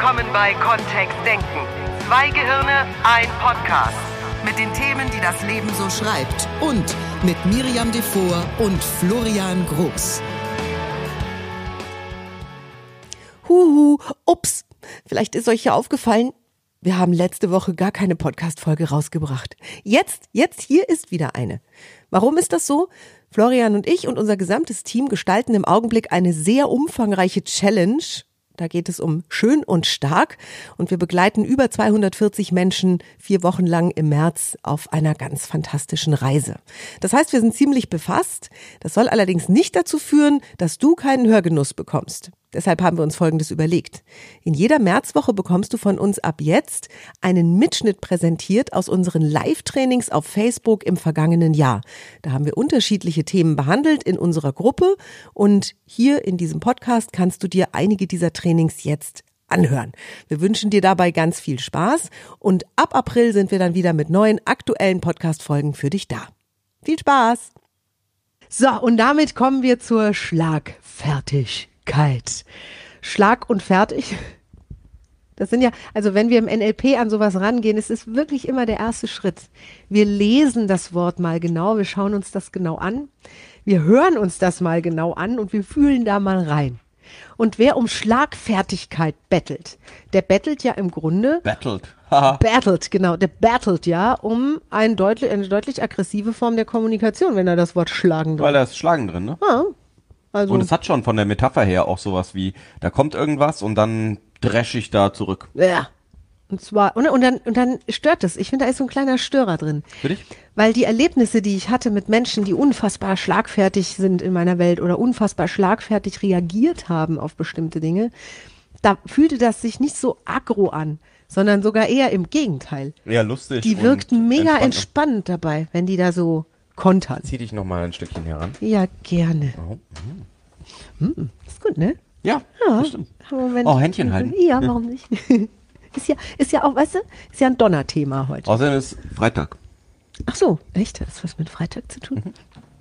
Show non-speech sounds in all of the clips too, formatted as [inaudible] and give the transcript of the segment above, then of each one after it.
willkommen bei Kontext Denken. Zwei Gehirne, ein Podcast. Mit den Themen, die das Leben so schreibt. Und mit Miriam Devor und Florian Groß. Huhu, ups. Vielleicht ist euch ja aufgefallen, wir haben letzte Woche gar keine Podcast-Folge rausgebracht. Jetzt, jetzt hier ist wieder eine. Warum ist das so? Florian und ich und unser gesamtes Team gestalten im Augenblick eine sehr umfangreiche Challenge. Da geht es um schön und stark und wir begleiten über 240 Menschen vier Wochen lang im März auf einer ganz fantastischen Reise. Das heißt, wir sind ziemlich befasst. Das soll allerdings nicht dazu führen, dass du keinen Hörgenuss bekommst. Deshalb haben wir uns Folgendes überlegt. In jeder Märzwoche bekommst du von uns ab jetzt einen Mitschnitt präsentiert aus unseren Live-Trainings auf Facebook im vergangenen Jahr. Da haben wir unterschiedliche Themen behandelt in unserer Gruppe und hier in diesem Podcast kannst du dir einige dieser Trainings jetzt anhören. Wir wünschen dir dabei ganz viel Spaß und ab April sind wir dann wieder mit neuen aktuellen Podcast-Folgen für dich da. Viel Spaß! So, und damit kommen wir zur Schlagfertig. Kalt. Schlag und fertig. Das sind ja, also wenn wir im NLP an sowas rangehen, ist es wirklich immer der erste Schritt. Wir lesen das Wort mal genau, wir schauen uns das genau an, wir hören uns das mal genau an und wir fühlen da mal rein. Und wer um Schlagfertigkeit bettelt, der bettelt ja im Grunde. Battelt. battelt, genau. Der battelt ja um ein deutlich, eine deutlich aggressive Form der Kommunikation, wenn er das Wort schlagen drin Weil da ist Schlagen drin, ne? Ja, also, Und es hat schon von der Metapher her auch sowas wie, da kommt irgendwas und dann dresch ich da zurück. ja. Und zwar, und, und, dann, und dann stört es. Ich finde, da ist so ein kleiner Störer drin. Für dich? Weil die Erlebnisse, die ich hatte mit Menschen, die unfassbar schlagfertig sind in meiner Welt oder unfassbar schlagfertig reagiert haben auf bestimmte Dinge, da fühlte das sich nicht so aggro an, sondern sogar eher im Gegenteil. Ja, lustig. Die wirkten mega entspannt. entspannt dabei, wenn die da so kontern. Zieh dich noch mal ein Stückchen heran. Ja, gerne. Oh, Hm, ist gut, ne? Ja, Ja. stimmt. Oh, Händchen halten. Ja, warum nicht? [laughs] ist ja, ist ja auch, weißt du, ist ja ein Donnerthema heute. Außerdem ist Freitag. Ach so, echt? Hat das was mit Freitag zu Mhm. tun?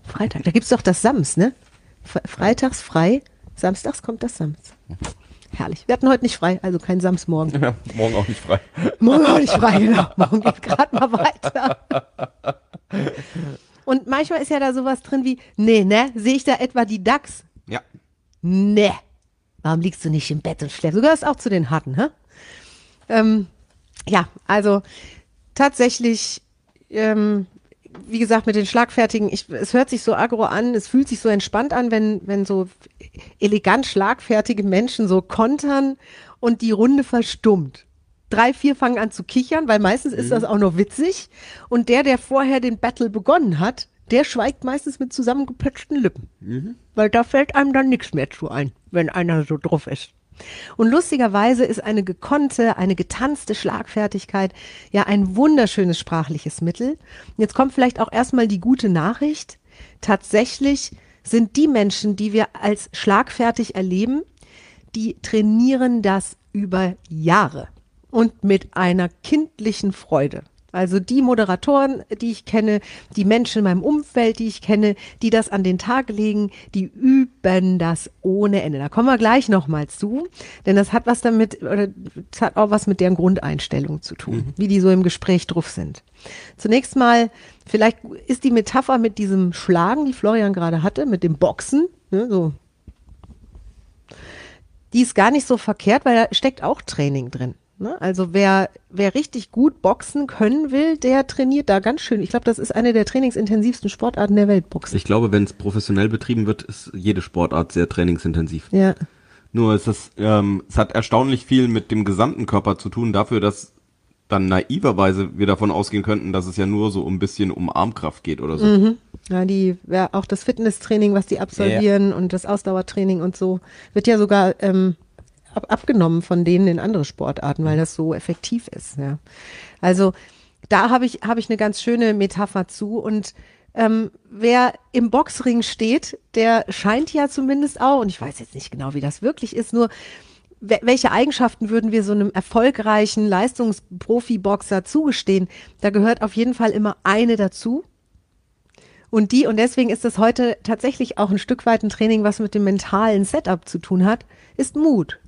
Freitag, da gibt's doch das Sams, ne? Fre- Freitags frei, samstags kommt das Sams. Herrlich. Wir hatten heute nicht frei, also kein Sams morgen. Ja, morgen auch nicht frei. Morgen auch nicht frei, genau. Morgen geht gerade mal weiter. [laughs] Und manchmal ist ja da sowas drin wie, nee, ne? Sehe ich da etwa die Dachs? Ja. Nee. Warum liegst du nicht im Bett und schläfst? Du gehörst auch zu den Harten, hä? Ähm, ja, also tatsächlich, ähm, wie gesagt, mit den Schlagfertigen, ich, es hört sich so aggro an, es fühlt sich so entspannt an, wenn, wenn so elegant schlagfertige Menschen so kontern und die Runde verstummt. Drei, vier fangen an zu kichern, weil meistens ist das auch nur witzig. Und der, der vorher den Battle begonnen hat, der schweigt meistens mit zusammengepötschten Lippen. Weil da fällt einem dann nichts mehr zu ein, wenn einer so drauf ist. Und lustigerweise ist eine gekonnte, eine getanzte Schlagfertigkeit ja ein wunderschönes sprachliches Mittel. Jetzt kommt vielleicht auch erstmal die gute Nachricht. Tatsächlich sind die Menschen, die wir als schlagfertig erleben, die trainieren das über Jahre und mit einer kindlichen Freude. Also die Moderatoren, die ich kenne, die Menschen in meinem Umfeld, die ich kenne, die das an den Tag legen, die üben das ohne Ende. Da kommen wir gleich nochmal zu, denn das hat was damit, oder das hat auch was mit deren Grundeinstellung zu tun, wie die so im Gespräch drauf sind. Zunächst mal, vielleicht ist die Metapher mit diesem Schlagen, die Florian gerade hatte, mit dem Boxen, ne, so die ist gar nicht so verkehrt, weil da steckt auch Training drin. Ne? Also wer, wer richtig gut boxen können will, der trainiert da ganz schön. Ich glaube, das ist eine der trainingsintensivsten Sportarten der Welt, Boxen. Ich glaube, wenn es professionell betrieben wird, ist jede Sportart sehr trainingsintensiv. Ja, Nur ist es, ähm, es hat erstaunlich viel mit dem gesamten Körper zu tun, dafür, dass dann naiverweise wir davon ausgehen könnten, dass es ja nur so ein bisschen um Armkraft geht oder so. ja die, ja, auch das Fitnesstraining, was die absolvieren und das Ausdauertraining und so, wird ja sogar ähm, ab, abgenommen von denen in andere Sportarten, weil das so effektiv ist. Ja. Also da habe ich, habe ich eine ganz schöne Metapher zu und ähm, wer im Boxring steht, der scheint ja zumindest auch, und ich weiß jetzt nicht genau, wie das wirklich ist, nur we- welche Eigenschaften würden wir so einem erfolgreichen Leistungsprofi-Boxer zugestehen? Da gehört auf jeden Fall immer eine dazu. Und die, und deswegen ist das heute tatsächlich auch ein Stück weit ein Training, was mit dem mentalen Setup zu tun hat, ist Mut.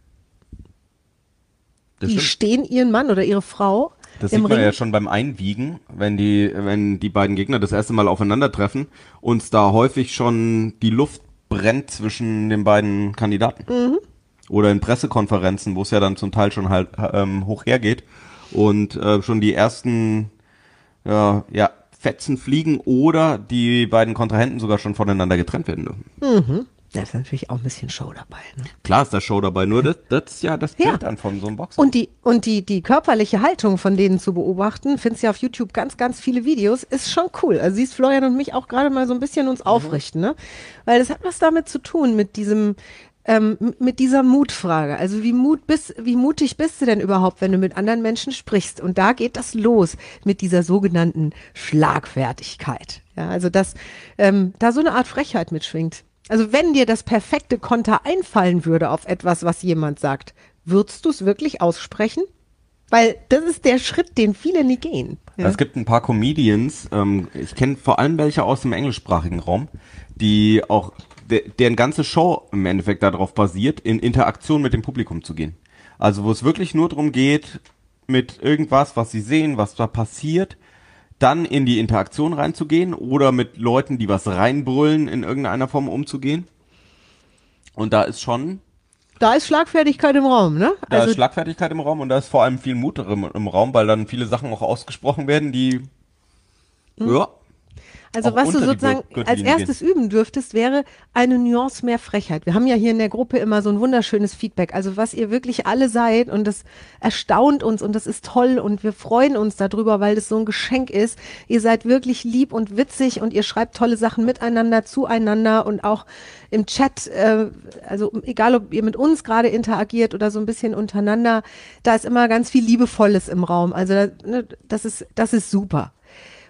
Das die stimmt. stehen ihren Mann oder ihre Frau Das sieht man Ring. ja schon beim Einwiegen, wenn die, wenn die beiden Gegner das erste Mal aufeinandertreffen und da häufig schon die Luft brennt zwischen den beiden Kandidaten. Mhm. Oder in Pressekonferenzen, wo es ja dann zum Teil schon halt ähm, hoch hergeht und äh, schon die ersten ja, ja, Fetzen fliegen oder die beiden Kontrahenten sogar schon voneinander getrennt werden dürfen. Da ist natürlich auch ein bisschen Show dabei. Ne? Klar ist da Show dabei, nur das, das ist ja das Ja. Bild dann von so einem Boxer. Und die, und die, die körperliche Haltung von denen zu beobachten, findest ja auf YouTube ganz, ganz viele Videos, ist schon cool. Also siehst Florian und mich auch gerade mal so ein bisschen uns aufrichten, ne? Weil das hat was damit zu tun, mit diesem, ähm, mit dieser Mutfrage. Also wie Mut bist, wie mutig bist du denn überhaupt, wenn du mit anderen Menschen sprichst? Und da geht das los mit dieser sogenannten Schlagfertigkeit. Ja, also dass ähm, da so eine Art Frechheit mitschwingt. Also wenn dir das perfekte Konter einfallen würde auf etwas, was jemand sagt, würdest du es wirklich aussprechen? Weil das ist der Schritt, den viele nie gehen. Ja. Es gibt ein paar Comedians, ähm, ich kenne vor allem welche aus dem englischsprachigen Raum, die auch, de, deren ganze Show im Endeffekt darauf basiert, in Interaktion mit dem Publikum zu gehen. Also wo es wirklich nur darum geht, mit irgendwas, was sie sehen, was da passiert, dann in die Interaktion reinzugehen oder mit Leuten, die was reinbrüllen, in irgendeiner Form umzugehen. Und da ist schon, Da ist Schlagfertigkeit im Raum, ne? da Also ist Schlagfertigkeit im Raum und da ist vor allem viel Mut im, im Raum, weil dann viele Sachen auch ausgesprochen werden, die, ja, Also auch was du sozusagen als erstes üben dürftest, wäre eine Nuance mehr Frechheit. Wir haben ja hier in der Gruppe immer so ein wunderschönes Feedback. Also was ihr wirklich alle seid und das erstaunt uns und das ist toll und wir freuen uns darüber, weil das so ein Geschenk ist. Ihr seid wirklich lieb und witzig und ihr schreibt tolle Sachen miteinander, zueinander und auch im Chat, äh, also egal ob ihr mit uns gerade interagiert oder so ein bisschen untereinander, da ist immer ganz viel Liebevolles im Raum. Also ne, das ist, das ist super.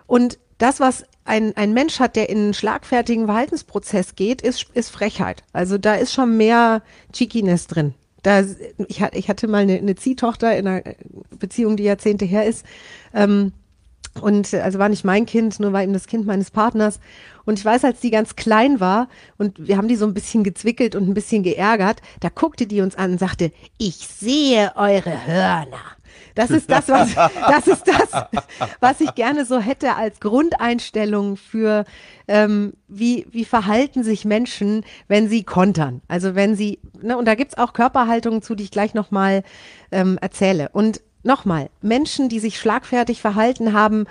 Und das, was ein, ein Mensch hat, der in einen schlagfertigen Verhaltensprozess geht, ist, ist Frechheit. Also da ist schon mehr Cheekiness drin. Da, ich, ich hatte mal eine, eine Ziehtochter in einer Beziehung, die Jahrzehnte her ist. Ähm, und also war nicht mein Kind, nur war eben das Kind meines Partners. Und ich weiß, als die ganz klein war und wir haben die so ein bisschen gezwickelt und ein bisschen geärgert, da guckte die uns an und sagte, ich sehe eure Hörner. Das ist das, was, [laughs] das ist das, was ich gerne so hätte als Grundeinstellung für, ähm, wie, wie verhalten sich Menschen, wenn sie kontern. Also wenn sie, ne, und da gibt's auch Körperhaltungen zu, die ich gleich nochmal ähm, erzähle. Und nochmal, Menschen, die sich schlagfertig verhalten haben,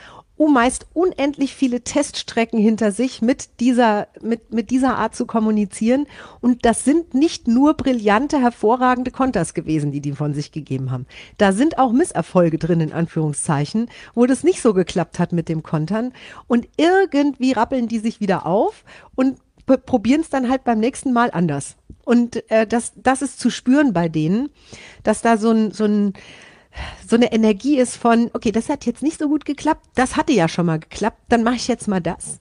meist unendlich viele Teststrecken hinter sich mit dieser, mit, mit dieser Art zu kommunizieren. Und das sind nicht nur brillante, hervorragende Konters gewesen, die die von sich gegeben haben. Da sind auch Misserfolge drin, in Anführungszeichen, wo das nicht so geklappt hat mit dem Kontern. Und irgendwie rappeln die sich wieder auf und probieren es dann halt beim nächsten Mal anders. Und äh, das, das ist zu spüren bei denen, dass da so ein, so ein, so eine Energie ist von, okay, das hat jetzt nicht so gut geklappt, das hatte ja schon mal geklappt, dann mache ich jetzt mal das.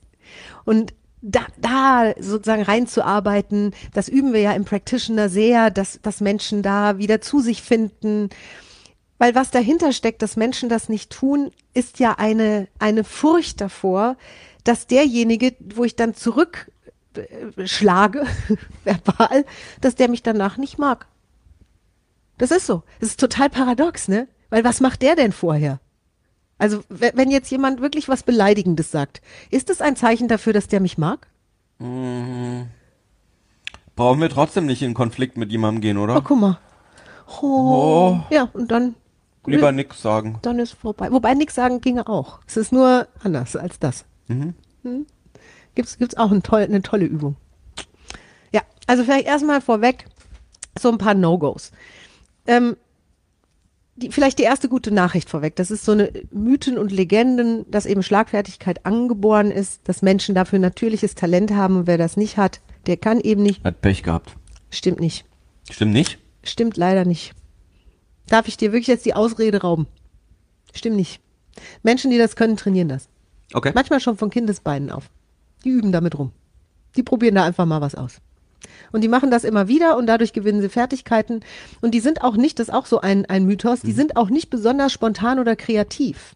Und da, da sozusagen reinzuarbeiten, das üben wir ja im Practitioner sehr, dass, dass Menschen da wieder zu sich finden. Weil was dahinter steckt, dass Menschen das nicht tun, ist ja eine, eine Furcht davor, dass derjenige, wo ich dann zurückschlage, [laughs] verbal, dass der mich danach nicht mag. Das ist so. Das ist total paradox, ne? Weil was macht der denn vorher? Also, we- wenn jetzt jemand wirklich was Beleidigendes sagt, ist das ein Zeichen dafür, dass der mich mag? brauchen wir trotzdem nicht in Konflikt mit jemandem gehen, Oh, oder? guck mal. Oh. Ja, und dann, Lieber nix sagen. dann ist vorbei. Wobei nix sagen ginge auch. Es ist nur anders als das. Hm? Gibt's, gibt's auch ein toll, eine tolle Übung. Ja, also vielleicht erstmal vorweg so ein paar No-Gos. Ähm, die, vielleicht die erste gute Nachricht vorweg. Das ist so eine Mythen und Legenden, dass eben Schlagfertigkeit angeboren ist, dass Menschen dafür natürliches Talent haben und wer das nicht hat, der kann eben nicht. Hat Pech gehabt. Stimmt nicht. Stimmt nicht? Stimmt leider nicht. Darf ich dir wirklich jetzt die Ausrede rauben? Stimmt nicht. Menschen, die das können, trainieren das. Okay. Manchmal schon von Kindesbeinen auf. Die üben damit rum. Die probieren da einfach mal was aus. Und die machen das immer wieder und dadurch gewinnen sie Fertigkeiten. Und die sind auch nicht, das ist auch so ein, ein Mythos, die sind auch nicht besonders spontan oder kreativ.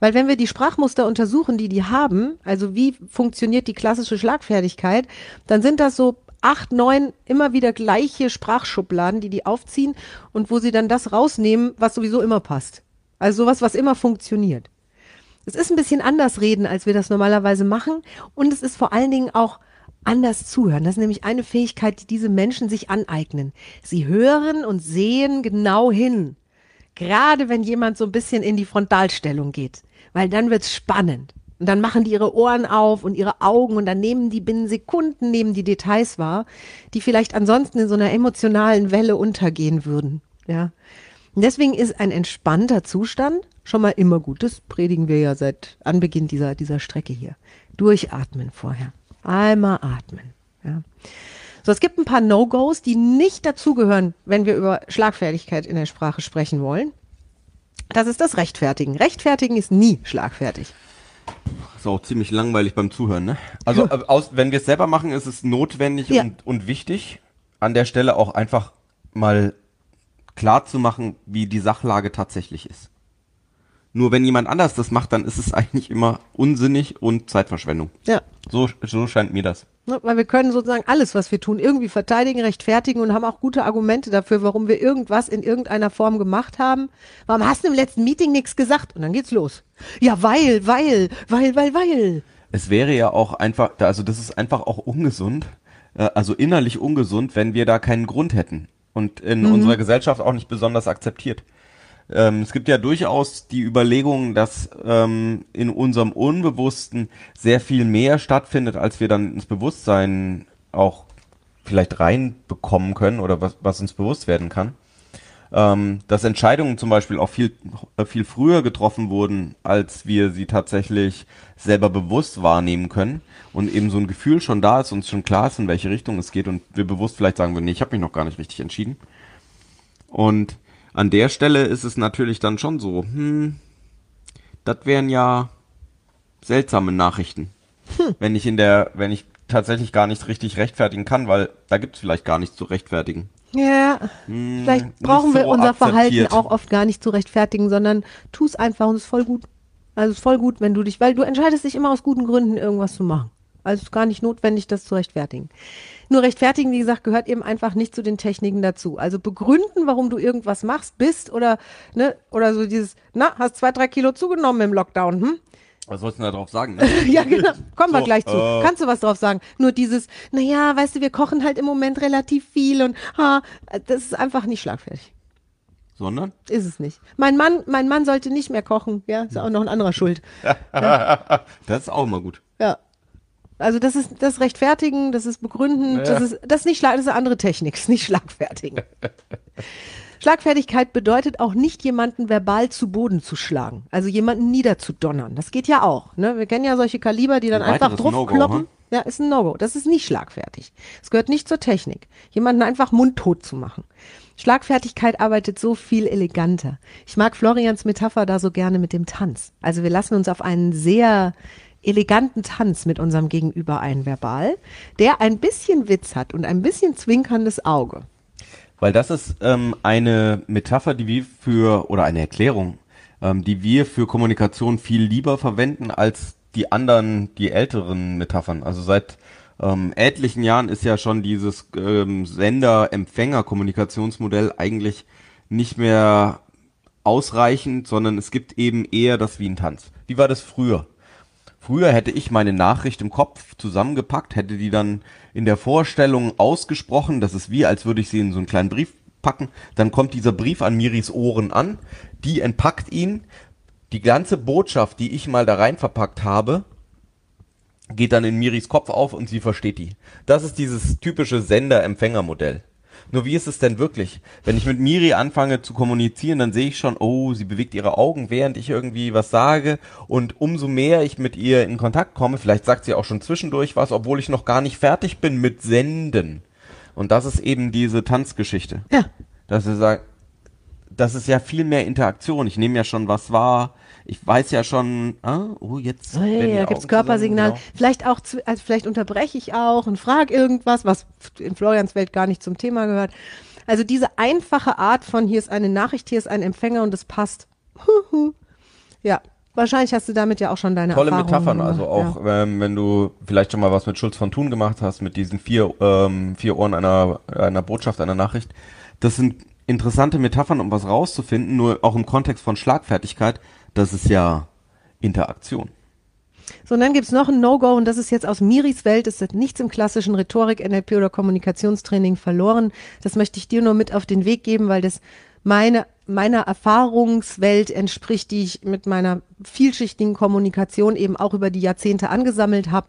Weil wenn wir die Sprachmuster untersuchen, die die haben, also wie funktioniert die klassische Schlagfertigkeit, dann sind das so acht, neun immer wieder gleiche Sprachschubladen, die die aufziehen und wo sie dann das rausnehmen, was sowieso immer passt. Also sowas, was immer funktioniert. Es ist ein bisschen anders reden, als wir das normalerweise machen. Und es ist vor allen Dingen auch anders zuhören. Das ist nämlich eine Fähigkeit, die diese Menschen sich aneignen. Sie hören und sehen genau hin. Gerade wenn jemand so ein bisschen in die Frontalstellung geht. Weil dann wird's spannend. Und dann machen die ihre Ohren auf und ihre Augen und dann nehmen die binnen Sekunden nehmen die Details wahr, die vielleicht ansonsten in so einer emotionalen Welle untergehen würden. Ja. Und deswegen ist ein entspannter Zustand schon mal immer gut. Das predigen wir ja seit Anbeginn dieser, dieser Strecke hier. Durchatmen vorher. Einmal atmen. Ja. So, es gibt ein paar No-Gos, die nicht dazugehören, wenn wir über Schlagfertigkeit in der Sprache sprechen wollen. Das ist das Rechtfertigen. Rechtfertigen ist nie schlagfertig. Ist auch ziemlich langweilig beim Zuhören, ne? Also äh, aus, wenn wir es selber machen, ist es notwendig Ja. und, und wichtig, an der Stelle auch einfach mal klar zu machen, wie die Sachlage tatsächlich ist. Nur wenn jemand anders das macht, dann ist es eigentlich immer unsinnig und Zeitverschwendung. Ja. So, so scheint mir das. Ne, Weil wir können sozusagen alles, was wir tun, irgendwie verteidigen, rechtfertigen und haben auch gute Argumente dafür, warum wir irgendwas in irgendeiner Form gemacht haben. Warum hast du im letzten Meeting nichts gesagt? Und dann geht's los. Ja, weil, weil, weil, weil, weil. Es wäre ja auch einfach, also das ist einfach auch ungesund, äh, also innerlich ungesund, wenn wir da keinen Grund hätten und in unserer Gesellschaft auch nicht besonders akzeptiert. Ähm, es gibt ja durchaus die Überlegung, dass ähm, in unserem Unbewussten sehr viel mehr stattfindet, als wir dann ins Bewusstsein auch vielleicht reinbekommen können oder was, was uns bewusst werden kann. Ähm, dass Entscheidungen zum Beispiel auch viel, viel früher getroffen wurden, als wir sie tatsächlich selber bewusst wahrnehmen können und eben so ein Gefühl schon da ist, uns schon klar ist, in welche Richtung es geht und wir bewusst vielleicht sagen würden, nee, ich habe mich noch gar nicht richtig entschieden. Und an der Stelle ist es natürlich dann schon so, hm, das wären ja seltsame Nachrichten. Wenn ich in der, wenn ich tatsächlich gar nicht richtig rechtfertigen kann, weil da gibt es vielleicht gar nichts zu rechtfertigen. Ja, vielleicht nicht brauchen wir so unser Verhalten akzeptiert. auch oft gar nicht zu rechtfertigen, sondern tu es einfach und es ist voll gut. Also es ist voll gut, wenn du dich, weil du entscheidest dich immer aus guten Gründen, irgendwas zu machen. Also es ist gar nicht notwendig, das zu rechtfertigen. Nur rechtfertigen, wie gesagt, gehört eben einfach nicht zu den Techniken dazu. Also begründen, warum du irgendwas machst, bist oder, ne, oder so dieses, na, hast zwei, drei Kilo zugenommen im Lockdown, hm? Was sollst du denn da drauf sagen? [laughs] Ne? Ja, genau. Kommen wir So, gleich zu. äh. Kannst du was drauf sagen? Nur dieses, naja, weißt du, wir kochen halt im Moment relativ viel und ha, das ist einfach nicht schlagfertig. Sondern? Ist es nicht. Mein Mann, mein Mann sollte nicht mehr kochen. Ja, ist auch noch ein anderer Schuld. [laughs] Das ist auch immer gut. Also das ist das Rechtfertigen, das ist Begründen, das ist das ist nicht schlag, das ist eine andere Technik, [laughs] das ist nicht Schlagfertigen. Schlagfertigkeit bedeutet auch nicht jemanden verbal zu Boden zu schlagen, also jemanden niederzudonnern. Das geht ja auch. Ne? Wir kennen ja solche Kaliber, die dann Ein einfach weiteres drauf No-Go, kloppen. hm? Ja, ist ein No-Go. Das ist nicht schlagfertig. Es gehört nicht zur Technik. Jemanden einfach mundtot zu machen. Schlagfertigkeit arbeitet so viel eleganter. Ich mag Florians Metapher da so gerne mit dem Tanz. Also wir lassen uns auf einen sehr eleganten Tanz mit unserem Gegenüber ein, verbal, der ein bisschen Witz hat und ein bisschen zwinkerndes Auge. Weil das ist ähm, eine Metapher, die wir für, oder eine Erklärung, ähm, die wir für Kommunikation viel lieber verwenden als die anderen, die älteren Metaphern. Also seit ähm, etlichen Jahren ist ja schon dieses ähm, Sender-Empfänger-Kommunikationsmodell eigentlich nicht mehr ausreichend, sondern es gibt eben eher das wie ein Tanz. Wie war das früher? Früher hätte ich meine Nachricht im Kopf zusammengepackt, hätte die dann in der Vorstellung ausgesprochen. Das ist wie, als würde ich sie in so einen kleinen Brief packen. Dann kommt dieser Brief an Miris Ohren an. Die entpackt ihn. Die ganze Botschaft, die ich mal da rein verpackt habe, geht dann in Miris Kopf auf und sie versteht die. Das ist dieses typische Sender-Empfänger-Modell. Nur wie ist es denn wirklich? Wenn ich mit Miri anfange zu kommunizieren, dann sehe ich schon, oh, sie bewegt ihre Augen, während ich irgendwie was sage. Und umso mehr ich mit ihr in Kontakt komme, vielleicht sagt sie auch schon zwischendurch was, obwohl ich noch gar nicht fertig bin mit Senden. Und das ist eben diese Tanzgeschichte. Ja. Dass sie sagt, das ist ja viel mehr Interaktion. Ich nehme ja schon was wahr. Ich weiß ja schon, ah, oh, jetzt. Oh, ja, da gibt's Augen Körpersignal. genau. Vielleicht auch, zu- also vielleicht unterbreche ich auch und frage irgendwas, was in Florians Welt gar nicht zum Thema gehört. Also diese einfache Art von hier ist eine Nachricht, hier ist ein Empfänger und es passt. Ja, wahrscheinlich hast du damit ja auch schon deine Tolle Erfahrungen Metaphern, gemacht. also auch, Ja. ähm, wenn du vielleicht schon mal was mit Schulz von Thun gemacht hast, mit diesen vier, ähm, vier Ohren einer, einer Botschaft, einer Nachricht. Das sind interessante Metaphern, um was rauszufinden, nur auch im Kontext von Schlagfertigkeit, das ist ja Interaktion. So, und dann gibt's noch ein No-Go und das ist jetzt aus Miris Welt. Es hat nichts im klassischen Rhetorik, NLP oder Kommunikationstraining verloren. Das möchte ich dir nur mit auf den Weg geben, weil das meine, meiner Erfahrungswelt entspricht, die ich mit meiner vielschichtigen Kommunikation eben auch über die Jahrzehnte angesammelt habe.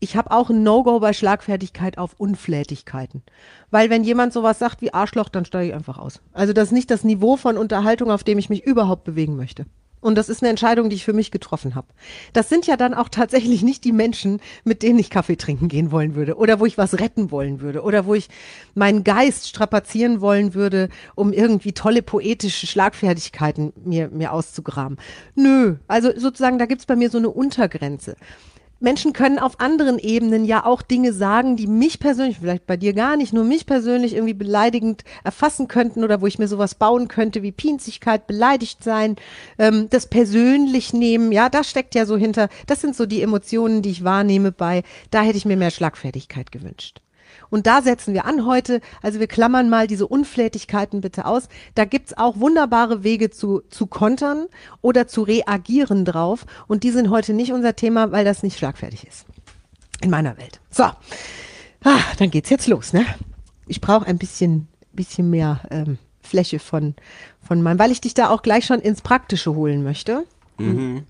Ich habe auch ein No-Go bei Schlagfertigkeit auf Unflätigkeiten. Weil wenn jemand sowas sagt wie Arschloch, dann steige ich einfach aus. Also das ist nicht das Niveau von Unterhaltung, auf dem ich mich überhaupt bewegen möchte. Und das ist eine Entscheidung, die ich für mich getroffen habe. Das sind ja dann auch tatsächlich nicht die Menschen, mit denen ich Kaffee trinken gehen wollen würde oder wo ich was retten wollen würde oder wo ich meinen Geist strapazieren wollen würde, um irgendwie tolle poetische Schlagfertigkeiten mir, mir auszugraben. Nö, also sozusagen, da gibt's bei mir so eine Untergrenze. Menschen können auf anderen Ebenen ja auch Dinge sagen, die mich persönlich, vielleicht bei dir gar nicht, nur mich persönlich irgendwie beleidigend erfassen könnten oder wo ich mir sowas bauen könnte wie Pinzigkeit, beleidigt sein, ähm, das persönlich nehmen, ja, das steckt ja so hinter, das sind so die Emotionen, die ich wahrnehme bei, da hätte ich mir mehr Schlagfertigkeit gewünscht. Und da setzen wir an heute. Also wir klammern mal diese Unflätigkeiten bitte aus. Da gibt's auch wunderbare Wege zu, zu kontern oder zu reagieren drauf. Und die sind heute nicht unser Thema, weil das nicht schlagfertig ist. In meiner Welt. So, ah, dann geht's jetzt los. Ne? Ich brauche ein bisschen, bisschen mehr ähm, Fläche von, von meinem, weil ich dich da auch gleich schon ins Praktische holen möchte.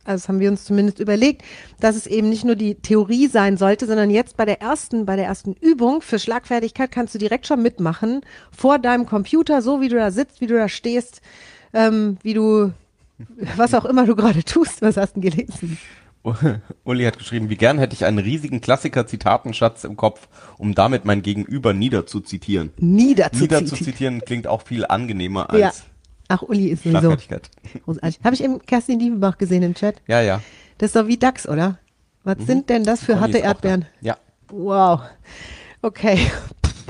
Also das haben wir uns zumindest überlegt, dass es eben nicht nur die Theorie sein sollte, sondern jetzt bei der ersten, bei der ersten Übung für Schlagfertigkeit kannst du direkt schon mitmachen vor deinem Computer, so wie du da sitzt, wie du da stehst, ähm, wie du, was auch immer du gerade tust. Was hast du gelesen? [laughs] Uli hat geschrieben, wie gern hätte ich einen riesigen Klassiker-Zitatenschatz im Kopf, um damit mein Gegenüber niederzuzitieren. Niederzuzitieren. Niederzuzitieren klingt auch viel angenehmer als Ja. Ach, Uli ist sowieso großartig. Habe ich eben Kerstin Diefenbach gesehen im Chat? Ja, ja. Das ist doch wie DAX, oder? Was sind denn das für harte. Erdbeeren? Ja. Wow. Okay.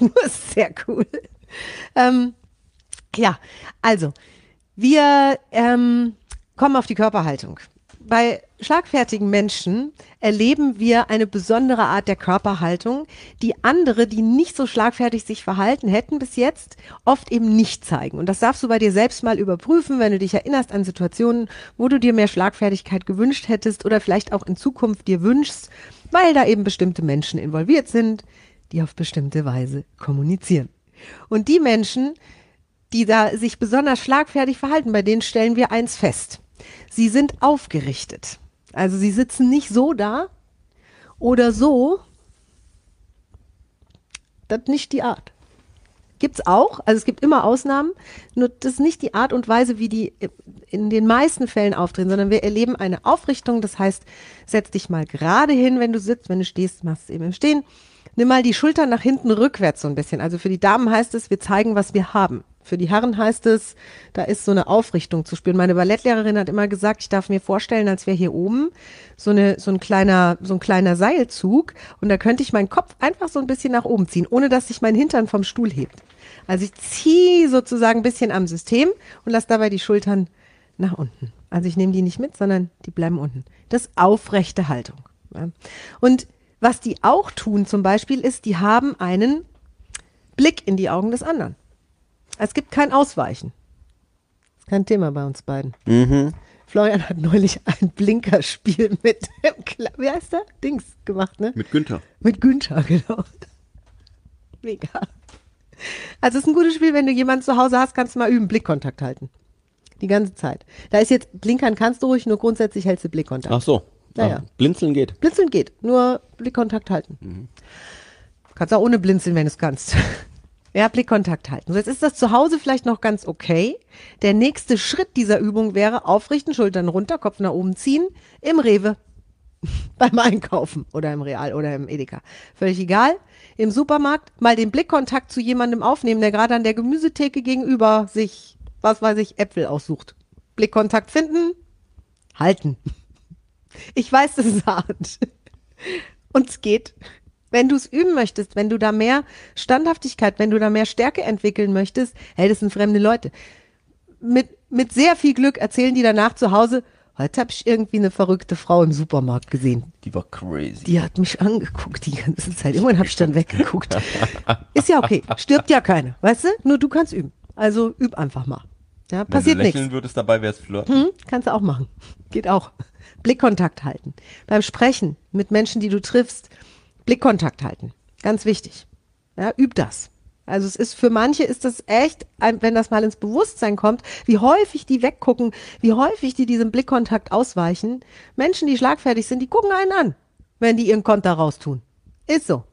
[laughs] Sehr cool. Ähm, ja, also, wir ähm, kommen auf die Körperhaltung. Bei schlagfertigen Menschen erleben wir eine besondere Art der Körperhaltung, die andere, die nicht so schlagfertig sich verhalten hätten bis jetzt, oft eben nicht zeigen. Und das darfst du bei dir selbst mal überprüfen, wenn du dich erinnerst an Situationen, wo du dir mehr Schlagfertigkeit gewünscht hättest oder vielleicht auch in Zukunft dir wünschst, weil da eben bestimmte Menschen involviert sind, die auf bestimmte Weise kommunizieren. Und die Menschen, die da sich besonders schlagfertig verhalten, bei denen stellen wir eins fest. Sie sind aufgerichtet. Also sie sitzen nicht so da oder so. Das ist nicht die Art. Gibt's auch, also es gibt immer Ausnahmen, nur das ist nicht die Art und Weise, wie die in den meisten Fällen auftreten, sondern wir erleben eine Aufrichtung, das heißt, setz dich mal gerade hin, wenn du sitzt, wenn du stehst, machst es eben im Stehen. Nimm mal die Schultern nach hinten rückwärts so ein bisschen. Also für die Damen heißt es, wir zeigen, was wir haben. Für die Herren heißt es, da ist so eine Aufrichtung zu spüren. Meine Ballettlehrerin hat immer gesagt, ich darf mir vorstellen, als wäre hier oben so eine, so ein kleiner, so ein kleiner Seilzug und da könnte ich meinen Kopf einfach so ein bisschen nach oben ziehen, ohne dass sich mein Hintern vom Stuhl hebt. Also ich ziehe sozusagen ein bisschen am System und lasse dabei die Schultern nach unten. Also ich nehme die nicht mit, sondern die bleiben unten. Das ist aufrechte Haltung. Und was die auch tun zum Beispiel ist, die haben einen Blick in die Augen des anderen. Es gibt kein Ausweichen. Das ist kein Thema bei uns beiden. Florian hat neulich ein Blinkerspiel [laughs] mit dem Kla wie heißt der? Dings gemacht, ne? Mit Günther. Mit Günther, [laughs] genau. Mega. Also es ist ein gutes Spiel, wenn du jemanden zu Hause hast, kannst du mal üben, Blickkontakt halten. Die ganze Zeit. Da ist jetzt, blinkern kannst du ruhig, nur grundsätzlich hältst du Blickkontakt. Ach so. Ja, Ah, ja. Blinzeln geht. Blinzeln geht, nur Blickkontakt halten. Kannst auch ohne Blinzeln, wenn du es kannst. Ja, Blickkontakt halten. So, jetzt ist das zu Hause vielleicht noch ganz okay. Der nächste Schritt dieser Übung wäre aufrichten, Schultern runter, Kopf nach oben ziehen, im Rewe. [laughs] Beim Einkaufen oder im Real oder im Edeka. Völlig egal. Im Supermarkt mal den Blickkontakt zu jemandem aufnehmen, der gerade an der Gemüsetheke gegenüber sich, was weiß ich, Äpfel aussucht. Blickkontakt finden, halten. Ich weiß, das ist hart. Und es geht. Wenn du es üben möchtest, wenn du da mehr Standhaftigkeit, wenn du da mehr Stärke entwickeln möchtest, hey, das sind fremde Leute. Mit, mit sehr viel Glück erzählen die danach zu Hause, Heute habe ich irgendwie eine verrückte Frau im Supermarkt gesehen. Die war crazy. Die hat mich angeguckt die ganze Zeit. Irgendwann habe ich dann [laughs] weggeguckt. Ist ja okay. Stirbt ja keine. Weißt du? Nur du kannst üben. Also üb einfach mal. Ja, Wenn passiert du lächeln nichts. würdest dabei, wär's Flirt. Hm, kannst du auch machen. Geht auch. Blickkontakt halten. Beim Sprechen mit Menschen, die du triffst, Blickkontakt halten. Ganz wichtig. Ja, üb das. Also es ist für manche ist das echt, wenn das mal ins Bewusstsein kommt, wie häufig die weggucken, wie häufig die diesem Blickkontakt ausweichen. Menschen, die schlagfertig sind, die gucken einen an, wenn die ihren Konter raustun. Ist so.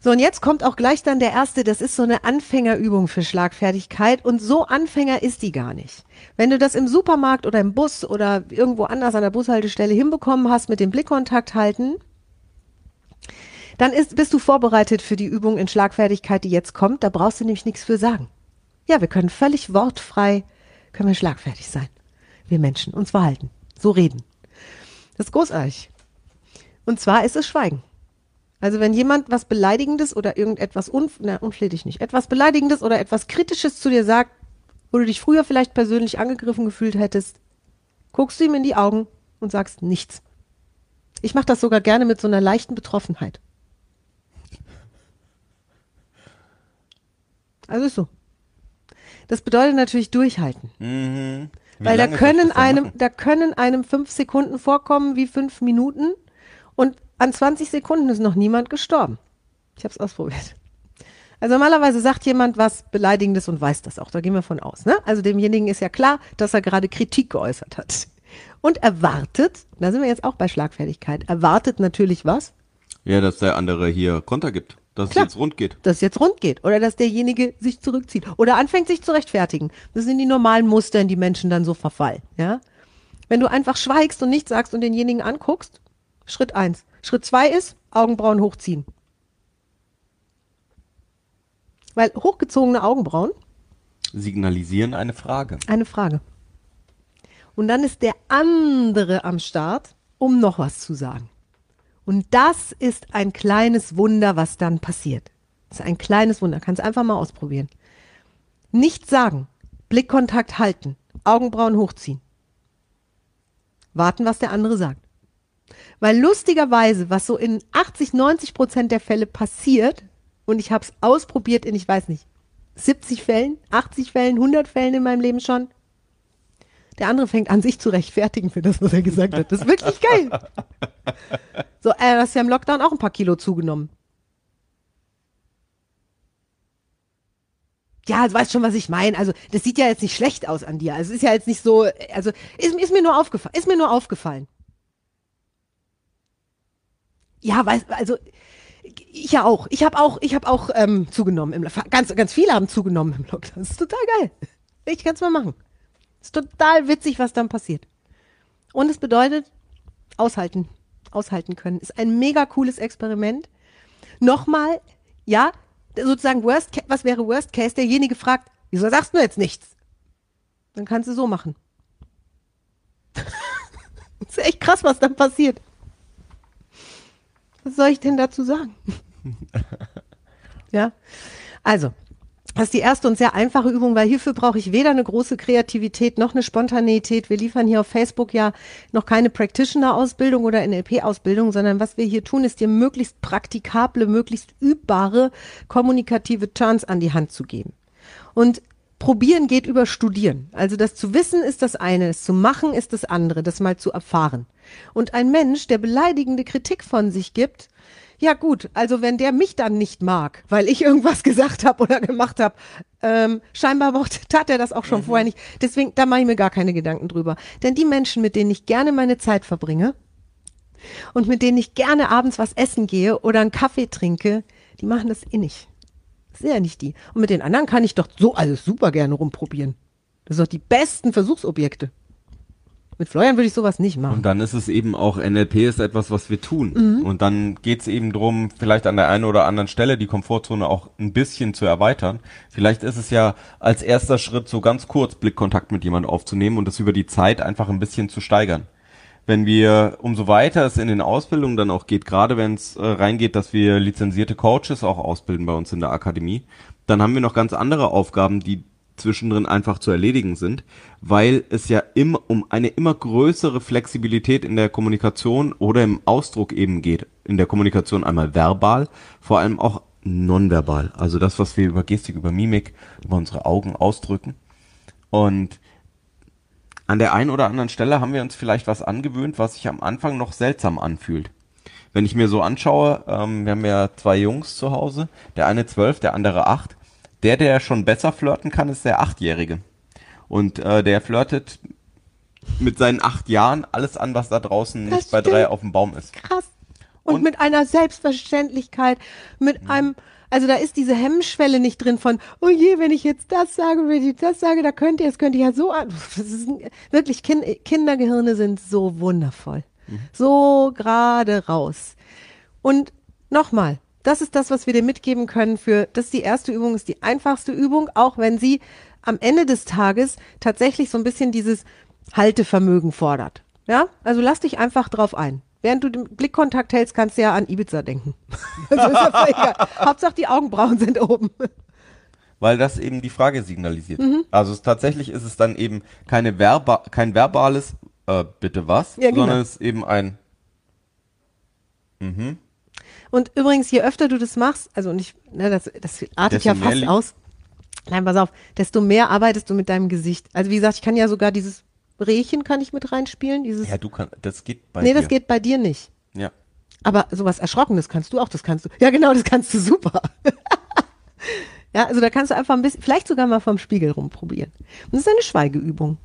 So, und jetzt kommt auch gleich dann der erste, das ist so eine Anfängerübung für Schlagfertigkeit und so Anfänger ist die gar nicht. Wenn du das im Supermarkt oder im Bus oder irgendwo anders an der Bushaltestelle hinbekommen hast mit dem Blickkontakt halten, dann ist, bist du vorbereitet für die Übung in Schlagfertigkeit, die jetzt kommt. Da brauchst du nämlich nichts für sagen. Ja, wir können völlig wortfrei, können wir schlagfertig sein. Wir Menschen, uns verhalten, so reden. Das ist großartig. Und zwar ist es Schweigen. Also wenn jemand was Beleidigendes oder irgendetwas unf na, unflätig nicht, etwas Beleidigendes oder etwas Kritisches zu dir sagt, wo du dich früher vielleicht persönlich angegriffen gefühlt hättest, guckst du ihm in die Augen und sagst nichts. Ich mache das sogar gerne mit so einer leichten Betroffenheit. Also ist so. Das bedeutet natürlich durchhalten. Mhm. Weil da können einem, da können einem fünf Sekunden vorkommen wie fünf Minuten und an 20 Sekunden ist noch niemand gestorben. Ich habe es ausprobiert. Also normalerweise sagt jemand was Beleidigendes und weiß das auch. Da gehen wir von aus. Ne? Also demjenigen ist ja klar, dass er gerade Kritik geäußert hat. Und erwartet, da sind wir jetzt auch bei Schlagfertigkeit, erwartet natürlich was? Ja, dass der andere hier Konter gibt. Dass Klar. es jetzt rund geht. dass es jetzt rund geht oder dass derjenige sich zurückzieht oder anfängt sich zu rechtfertigen. Das sind die normalen Muster, in die Menschen dann so verfallen, ja? Wenn du einfach schweigst und nichts sagst und denjenigen anguckst, Schritt eins. Schritt zwei ist Augenbrauen hochziehen. Weil hochgezogene Augenbrauen Signalisieren eine Frage. eine Frage. Und dann ist der andere am Start, um noch was zu sagen. Und das ist ein kleines Wunder, was dann passiert. Das ist ein kleines Wunder. Kannst einfach mal ausprobieren. Nichts sagen. Blickkontakt halten. Augenbrauen hochziehen. Warten, was der andere sagt. Weil lustigerweise, was so in 80, 90 Prozent der Fälle passiert, und ich habe es ausprobiert in, ich weiß nicht, 70 Fällen, 80 Fällen, 100 Fällen in meinem Leben schon, der andere fängt an, sich zu rechtfertigen für das, was er gesagt hat. Das ist wirklich geil. So, äh, du hast ja im Lockdown auch ein paar Kilo zugenommen. Ja, du weißt schon, was ich meine. Also, das sieht ja jetzt nicht schlecht aus an dir. Also, es ist ja jetzt nicht so, also, ist, ist mir nur aufgefallen. Ist mir nur aufgefallen. Ja, weißt, also, ich ja auch. Ich habe auch, ich habe auch ähm, zugenommen. Im, ganz, ganz viele haben zugenommen im Lockdown. Das ist total geil. Ich kann es mal machen. Ist total witzig, was dann passiert. Und es bedeutet, aushalten. Aushalten können. Ist ein mega cooles Experiment. Nochmal, ja, sozusagen Worst, was wäre Worst Case? Derjenige fragt, wieso sagst du jetzt nichts? Dann kannst du so machen. [laughs] ist echt krass, was dann passiert. Was soll ich denn dazu sagen? [laughs] ja, also, das ist die erste und sehr einfache Übung, weil hierfür brauche ich weder eine große Kreativität noch eine Spontaneität. Wir liefern hier auf Facebook ja noch keine Practitioner-Ausbildung oder NLP-Ausbildung, sondern was wir hier tun, ist dir möglichst praktikable, möglichst übbare kommunikative Turns an die Hand zu geben. Und probieren geht über studieren. Also das zu wissen ist das eine, das zu machen ist das andere, das mal zu erfahren. Und ein Mensch, der beleidigende Kritik von sich gibt, ja gut, also wenn der mich dann nicht mag, weil ich irgendwas [laughs] gesagt habe oder gemacht habe, ähm, scheinbar [laughs] tat er das auch schon vorher nicht. Deswegen, da mache ich mir gar keine Gedanken drüber. Denn die Menschen, mit denen ich gerne meine Zeit verbringe und mit denen ich gerne abends was essen gehe oder einen Kaffee trinke, die machen das eh nicht. Das sind ja nicht die. Und mit den anderen kann ich doch so alles super gerne rumprobieren. Das sind doch die besten Versuchsobjekte. Mit Florian würde ich sowas nicht machen. Und dann ist es eben auch, NLP ist etwas, was wir tun. Mhm. Und dann geht's eben drum, vielleicht an der einen oder anderen Stelle die Komfortzone auch ein bisschen zu erweitern. Vielleicht ist es ja als erster Schritt so ganz kurz Blickkontakt mit jemandem aufzunehmen und das über die Zeit einfach ein bisschen zu steigern. Wenn wir, umso weiter es in den Ausbildungen dann auch geht, gerade wenn es äh, reingeht, dass wir lizenzierte Coaches auch ausbilden bei uns in der Akademie, dann haben wir noch ganz andere Aufgaben, die zwischendrin einfach zu erledigen sind, weil es ja immer um eine immer größere Flexibilität in der Kommunikation oder im Ausdruck eben geht. In der Kommunikation einmal verbal, vor allem auch nonverbal. Also das, was wir über Gestik, über Mimik, über unsere Augen ausdrücken. Und an der einen oder anderen Stelle haben wir uns vielleicht was angewöhnt, was sich am Anfang noch seltsam anfühlt. Wenn ich mir so anschaue, ähm, wir haben ja zwei Jungs zu Hause, der eine zwölf, der andere acht. Der, der schon besser flirten kann, ist der Achtjährige. Und äh, der flirtet mit seinen acht Jahren alles an, was da draußen Das nicht bei stimmt. drei auf dem Baum ist. Krass. Und, Und- mit einer Selbstverständlichkeit, mit einem, also da ist diese Hemmschwelle nicht drin von, oh je, wenn ich jetzt das sage, wenn ich das sage, da könnte es könnte ja so, an- [laughs] das ist wirklich, kind, Kindergehirne sind so wundervoll. So gerade raus. Und nochmal, das ist das, was wir dir mitgeben können für, das ist die erste Übung, ist die einfachste Übung, auch wenn sie am Ende des Tages tatsächlich so ein bisschen dieses Haltevermögen fordert. Ja, also lass dich einfach drauf ein. Während du den Blickkontakt hältst, kannst du ja an Ibiza denken. [laughs] Also ist ja egal. Hauptsache die Augenbrauen sind oben. weil das eben die Frage signalisiert. Mhm. Also es, tatsächlich ist es dann eben keine verba kein verbales äh, bitte was, Ja, genau. sondern es ist eben ein Und übrigens, je öfter du das machst, also nicht, ne, das, das artet ja fast aus. Nein, pass auf, desto mehr arbeitest du mit deinem Gesicht. Also wie gesagt, ich kann ja sogar dieses Rehchen kann ich mit reinspielen, dieses. ja du kannst das geht bei nee, dir. das geht bei dir nicht. Ja. Aber sowas Erschrockenes kannst du auch, das kannst du. Ja, genau, das kannst du super. [laughs] ja, also da kannst du einfach ein bisschen, vielleicht sogar mal vom Spiegel rumprobieren. Und das ist eine Schweigeübung.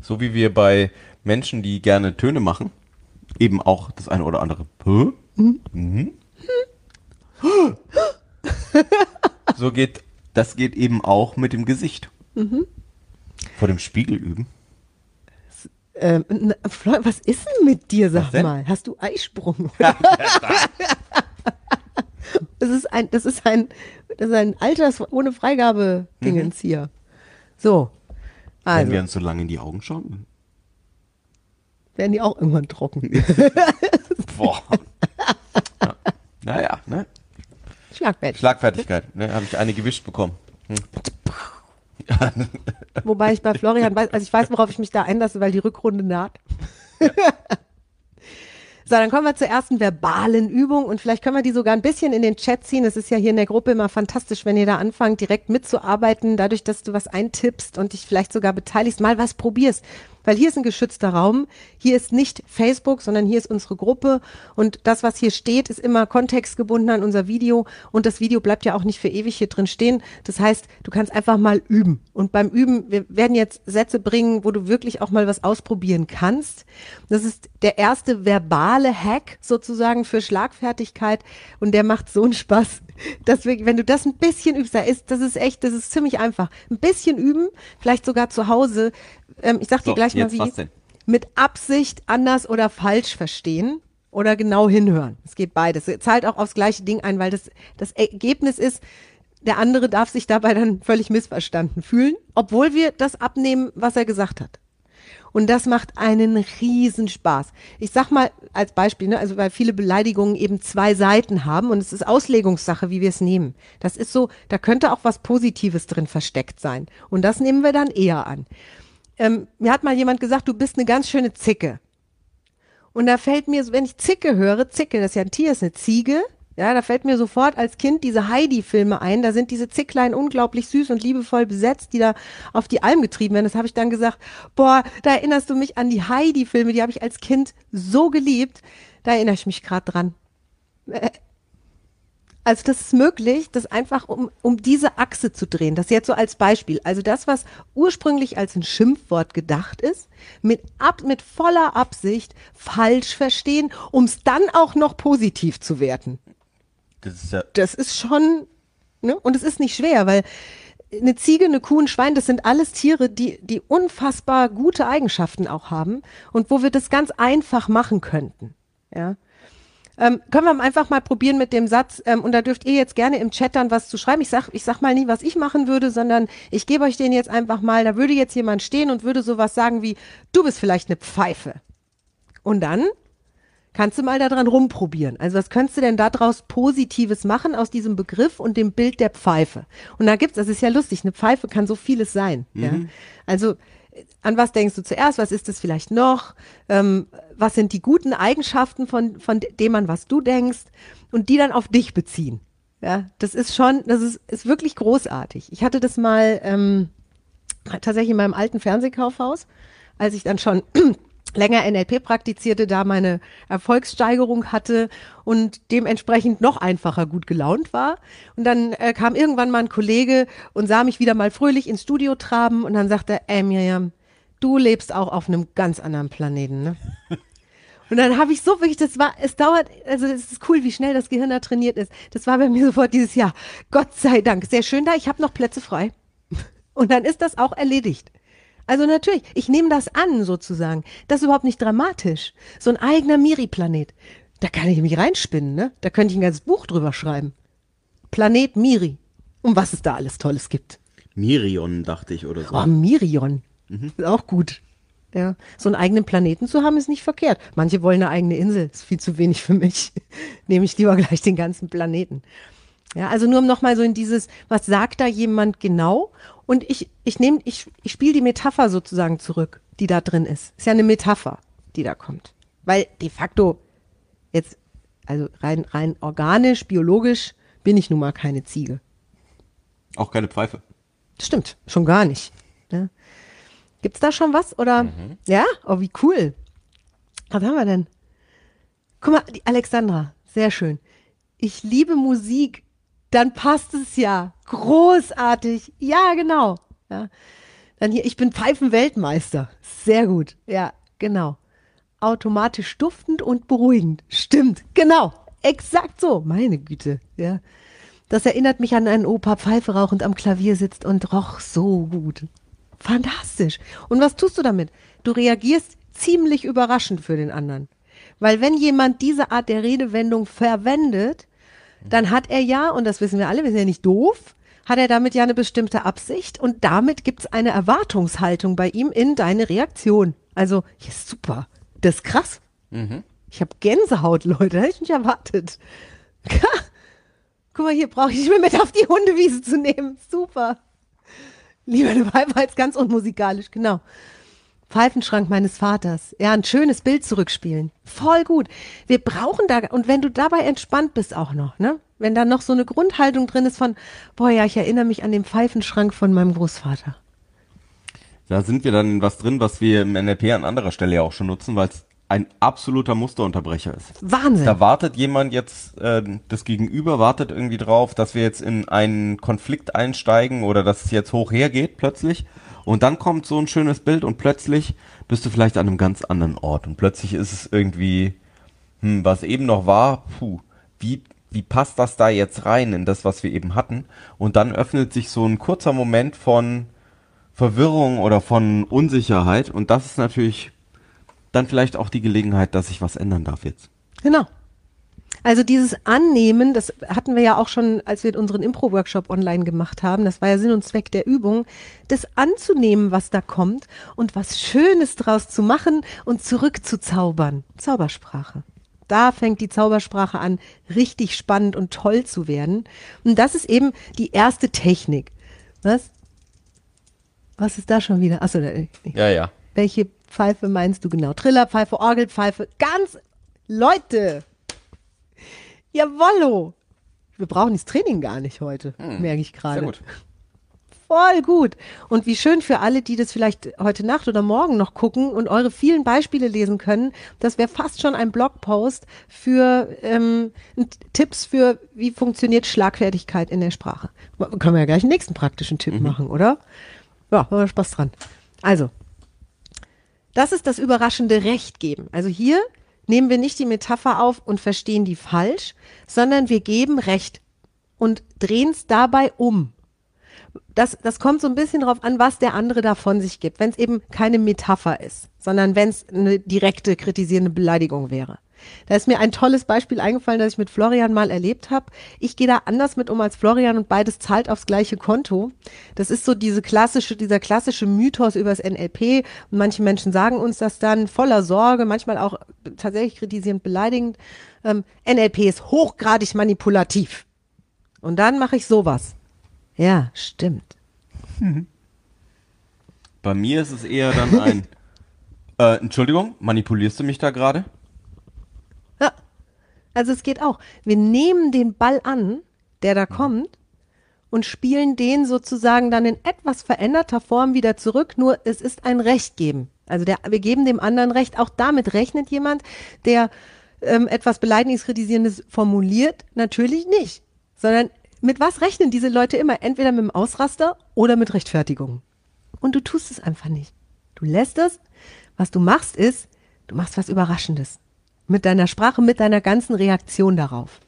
So wie wir bei Menschen, die gerne Töne machen, eben auch das eine oder andere Hä? Mhm. [laughs] so geht das geht eben auch mit dem Gesicht. Mhm. Vor dem Spiegel üben. Ähm, na, was ist denn mit dir, sag mal? Hast du Eisprung? [laughs] das ist ein, das ist ein, das ist ein Alters ohne Freigabe Dingens hier. So. Wenn Also, wir uns so lange in die Augen schauen. werden die auch irgendwann trocken. [laughs] Boah. ja. Naja, ne? Schlagfertig. Schlagfertigkeit, ne? Habe ich eine gewischt bekommen. [laughs] Wobei ich bei Florian weiß, also ich weiß, worauf ich mich da einlasse, weil die Rückrunde naht. [laughs] So, dann kommen wir zur ersten verbalen Übung und vielleicht können wir die sogar ein bisschen in den Chat ziehen. Es ist ja hier in der Gruppe immer fantastisch, wenn ihr da anfangt, direkt mitzuarbeiten, dadurch, dass du was eintippst und dich vielleicht sogar beteiligst, mal was probierst. Weil hier ist ein geschützter Raum, hier ist nicht Facebook, sondern hier ist unsere Gruppe. Und das, was hier steht, ist immer kontextgebunden an unser Video. Und das Video bleibt ja auch nicht für ewig hier drin stehen. Das heißt, du kannst einfach mal üben. Und beim Üben, wir werden jetzt Sätze bringen, wo du wirklich auch mal was ausprobieren kannst. Das ist der erste verbale Hack sozusagen für Schlagfertigkeit. Und der macht so einen Spaß, wir, wenn du das ein bisschen übst, da ist, das ist echt, das ist ziemlich einfach. Ein bisschen üben, vielleicht sogar zu Hause. Ähm, ich sag dir So, gleich mal wie. Mit Absicht anders oder falsch verstehen oder genau hinhören. Es geht beides. Es zahlt auch aufs gleiche Ding ein, weil das, das Ergebnis ist, der andere darf sich dabei dann völlig missverstanden fühlen, obwohl wir das abnehmen, was er gesagt hat. Und das macht einen Riesenspaß. Ich sag mal als Beispiel, ne, also weil viele Beleidigungen eben zwei Seiten haben und es ist Auslegungssache, wie wir es nehmen. Das ist so, da könnte auch was Positives drin versteckt sein. Und das nehmen wir dann eher an. Ähm, mir hat mal jemand gesagt, du bist eine ganz schöne Zicke. Und da fällt mir, wenn ich Zicke höre, Zicke, das ist ja ein Tier, ist eine Ziege, ja, da fällt mir sofort als Kind diese Heidi-Filme ein. Da sind diese Zicklein unglaublich süß und liebevoll besetzt, die da auf die Alm getrieben werden. Das habe ich dann gesagt, boah, da erinnerst du mich an die Heidi-Filme, die habe ich als Kind so geliebt. Da erinnere ich mich gerade dran. Äh, Also das ist möglich, das einfach um, um diese Achse zu drehen. Das jetzt so als Beispiel. Also das, was ursprünglich als ein Schimpfwort gedacht ist, mit, ab, mit voller Absicht falsch verstehen, um es dann auch noch positiv zu werten. Das ist ja Das ist schon, ne? und es ist nicht schwer, weil eine Ziege, eine Kuh, ein Schwein, das sind alles Tiere, die, die unfassbar gute Eigenschaften auch haben und wo wir das ganz einfach machen könnten. Ja. Ähm, können wir einfach mal probieren mit dem Satz, ähm, und da dürft ihr jetzt gerne im Chat dann was zu schreiben. Ich sag, ich sag mal nie, was ich machen würde, sondern ich gebe euch den jetzt einfach mal, da würde jetzt jemand stehen und würde sowas sagen wie, du bist vielleicht eine Pfeife. Und dann kannst du mal daran rumprobieren. Also was könntest du denn daraus Positives machen aus diesem Begriff und dem Bild der Pfeife? Und da gibt's, das ist ja lustig, eine Pfeife kann so vieles sein. Ja? Also an was denkst du zuerst? Was ist es vielleicht noch? Ähm, was sind die guten Eigenschaften von, von dem an was du denkst? Und die dann auf dich beziehen. Ja, das ist schon, das ist, ist wirklich großartig. Ich hatte das mal ähm, tatsächlich in meinem alten Fernsehkaufhaus, als ich dann schon länger NLP praktizierte, da meine Erfolgssteigerung hatte und dementsprechend noch einfacher gut gelaunt war. Und dann äh, kam irgendwann mal ein Kollege und sah mich wieder mal fröhlich ins Studio traben und dann sagte, ey Miriam, du lebst auch auf einem ganz anderen Planeten, ne? [laughs] Und dann habe ich so wirklich, das war, es dauert, also es ist cool, wie schnell das Gehirn da trainiert ist. Das war bei mir sofort dieses Jahr. Gott sei Dank, sehr schön da, ich habe noch Plätze frei. [laughs] Und dann ist das auch erledigt. Also natürlich, ich nehme das an sozusagen. Das ist überhaupt nicht dramatisch. So ein eigener Miri-Planet. Da kann ich mich reinspinnen, ne? Da könnte ich ein ganzes Buch drüber schreiben. Planet Miri. Um was es da alles Tolles gibt. Mirion, dachte ich, oder so. Oh, Mirion. Ist auch gut. Ja. So einen eigenen Planeten zu haben, ist nicht verkehrt. Manche wollen eine eigene Insel. Ist viel zu wenig für mich. [laughs] Nehme ich lieber gleich den ganzen Planeten. Ja, also nur um nochmal so in dieses, was sagt da jemand genau? Und ich, ich nehme, ich, ich spiele die Metapher sozusagen zurück, die da drin ist. Ist ja eine Metapher, die da kommt. Weil de facto jetzt, also rein, rein organisch, biologisch bin ich nun mal keine Ziege. Auch keine Pfeife. Stimmt, schon gar nicht. Ja. Gibt's da schon was? Oder? Ja? Oh, wie cool. Was haben wir denn? Guck mal, die Alexandra, sehr schön. Ich liebe Musik, dann passt es ja. Großartig. Ja, genau. Ja. Dann hier, ich bin Pfeifenweltmeister. Sehr gut. Ja, genau. Automatisch duftend und beruhigend. Stimmt, genau. Exakt so. Meine Güte. Ja. Das erinnert mich an einen Opa Pfeife rauchend am Klavier sitzt und roch so gut. Fantastisch. Und was tust du damit? Du reagierst ziemlich überraschend für den anderen. Weil wenn jemand diese Art der Redewendung verwendet, dann hat er ja, und das wissen wir alle, wir sind ja nicht doof, hat er damit ja eine bestimmte Absicht und damit gibt's eine Erwartungshaltung bei ihm in deine Reaktion. Also, ja, super. Das ist krass. Ich habe Gänsehaut, Leute, hätte [laughs] ich nicht erwartet. Guck mal, hier brauche ich nicht mehr mit auf die Hundewiese zu nehmen. Super. Lieber eine Pfeife als ganz unmusikalisch, genau. Pfeifenschrank meines Vaters. Ja, ein schönes Bild zurückspielen. Voll gut. Wir brauchen da, und wenn du dabei entspannt bist auch noch, ne? Wenn da noch so eine Grundhaltung drin ist von, boah, ja, ich erinnere mich an den Pfeifenschrank von meinem Großvater. Da sind wir dann in was drin, was wir im NLP an anderer Stelle ja auch schon nutzen, weil es ein absoluter Musterunterbrecher ist. Wahnsinn. Da wartet jemand jetzt, äh, das Gegenüber wartet irgendwie drauf, dass wir jetzt in einen Konflikt einsteigen oder dass es jetzt hoch hergeht plötzlich. Und dann kommt so ein schönes Bild und plötzlich bist du vielleicht an einem ganz anderen Ort. Und plötzlich ist es irgendwie, hm, was eben noch war, puh, wie, wie passt das da jetzt rein in das, was wir eben hatten? Und dann öffnet sich so ein kurzer Moment von Verwirrung oder von Unsicherheit. Und das ist natürlich dann vielleicht auch die Gelegenheit, dass sich was ändern darf jetzt. Genau. Also dieses Annehmen, das hatten wir ja auch schon, als wir unseren Impro-Workshop online gemacht haben, das war ja Sinn und Zweck der Übung, das anzunehmen, was da kommt und was Schönes draus zu machen und zurückzuzaubern. Zaubersprache. Da fängt die Zaubersprache an, richtig spannend und toll zu werden. Und das ist eben die erste Technik. Was? Was ist da schon wieder? Achso, da- Ja, ja. welche Pfeife meinst du genau? Trillerpfeife, Orgelpfeife, ganz Leute. Jawollo. Wir brauchen das Training gar nicht heute, merke ich gerade. Sehr gut. Voll gut. Und wie schön für alle, die das vielleicht heute Nacht oder morgen noch gucken und eure vielen Beispiele lesen können. Das wäre fast schon ein Blogpost für ähm, Tipps für, wie funktioniert Schlagfertigkeit in der Sprache. Können wir ja gleich einen nächsten praktischen Tipp machen, oder? Ja, haben wir Spaß dran. Also, das ist das überraschende Recht geben. Also hier nehmen wir nicht die Metapher auf und verstehen die falsch, sondern wir geben Recht und drehen es dabei um. Das, das kommt so ein bisschen drauf an, was der andere da von sich gibt. Wenn es eben keine Metapher ist, sondern wenn es eine direkte kritisierende Beleidigung wäre. Da ist mir ein tolles Beispiel eingefallen, das ich mit Florian mal erlebt habe. Ich gehe da anders mit um als Florian und beides zahlt aufs gleiche Konto. Das ist so diese klassische, dieser klassische Mythos über das NLP. Und manche Menschen sagen uns das dann voller Sorge, manchmal auch tatsächlich kritisierend beleidigend. Ähm, NLP ist hochgradig manipulativ. Und dann mache ich sowas. Ja, stimmt. Bei mir ist es eher dann ein, [laughs] äh, Entschuldigung, manipulierst du mich da gerade? Also es geht auch. Wir nehmen den Ball an, der da kommt, und spielen den sozusagen dann in etwas veränderter Form wieder zurück. Nur es ist ein Recht geben. Also der, wir geben dem anderen Recht. Auch damit rechnet jemand, der ähm, etwas Beleidigendes, Kritisierendes formuliert, natürlich nicht. Sondern mit was rechnen diese Leute immer? Entweder mit dem Ausraster oder mit Rechtfertigung. Und du tust es einfach nicht. Du lässt es. Was du machst ist, du machst was Überraschendes. Mit deiner Sprache, mit deiner ganzen Reaktion darauf.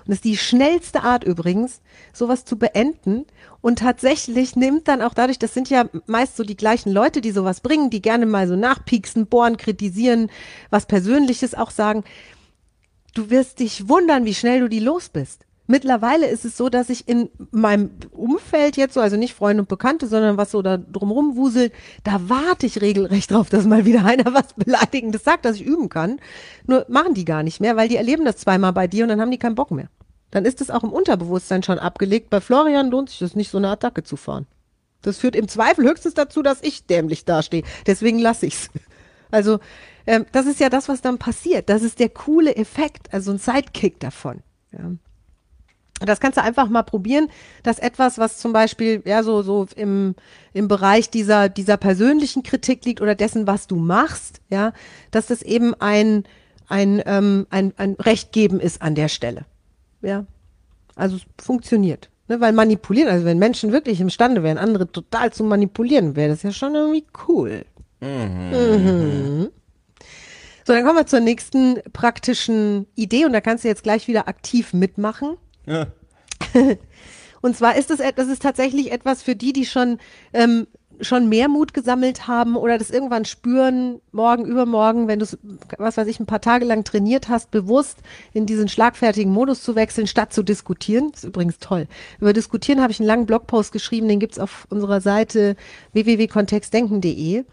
Und das ist die schnellste Art übrigens, sowas zu beenden. Und tatsächlich nimmt dann auch dadurch, das sind ja meist so die gleichen Leute, die sowas bringen, die gerne mal so nachpieksen, bohren, kritisieren, was Persönliches auch sagen. Du wirst dich wundern, wie schnell du die los bist. Mittlerweile ist es so, dass ich in meinem Umfeld jetzt so, also nicht Freunde und Bekannte, sondern was so da drumrum wuselt, da warte ich regelrecht drauf, dass mal wieder [laughs] einer was Beleidigendes sagt, dass ich üben kann. Nur machen die gar nicht mehr, weil die erleben das zweimal bei dir und dann haben die keinen Bock mehr. Dann ist es auch im Unterbewusstsein schon abgelegt. Bei Florian lohnt sich das nicht, so eine Attacke zu fahren. Das führt im Zweifel höchstens dazu, dass ich dämlich dastehe. Deswegen lasse ich's. Also, ähm, das ist ja das, was dann passiert. Das ist der coole Effekt, also ein Sidekick davon. Ja. Das kannst du einfach mal probieren, dass etwas, was zum Beispiel ja so so im im Bereich dieser dieser persönlichen Kritik liegt oder dessen, was du machst, ja, dass das eben ein ein ähm, ein, ein Recht geben ist an der Stelle, ja. Also es funktioniert, ne? Weil manipulieren, also wenn Menschen wirklich imstande wären, andere total zu manipulieren, wäre das ja schon irgendwie cool. Mhm. So, dann kommen wir zur nächsten praktischen Idee und da kannst du jetzt gleich wieder aktiv mitmachen. Ja. [laughs] Und zwar ist es, das ist tatsächlich etwas für die, die schon, ähm, schon mehr Mut gesammelt haben oder das irgendwann spüren, morgen, übermorgen, wenn du was weiß ich, ein paar Tage lang trainiert hast, bewusst in diesen schlagfertigen Modus zu wechseln, statt zu diskutieren. Das ist übrigens toll. Über Diskutieren habe ich einen langen Blogpost geschrieben, den gibt's auf unserer Seite www.kontextdenken.de.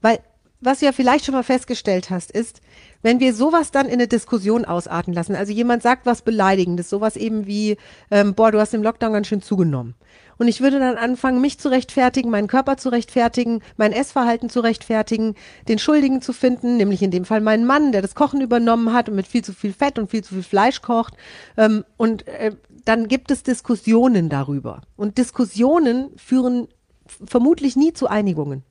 Weil was du ja vielleicht schon mal festgestellt hast, ist, wenn wir sowas dann in eine Diskussion ausarten lassen, also jemand sagt was Beleidigendes, sowas eben wie, ähm, boah, du hast im Lockdown ganz schön zugenommen. Und ich würde dann anfangen, mich zu rechtfertigen, meinen Körper zu rechtfertigen, mein Essverhalten zu rechtfertigen, den Schuldigen zu finden, nämlich in dem Fall meinen Mann, der das Kochen übernommen hat und mit viel zu viel Fett und viel zu viel Fleisch kocht. Ähm, und äh, dann gibt es Diskussionen darüber. Und Diskussionen führen vermutlich nie zu Einigungen.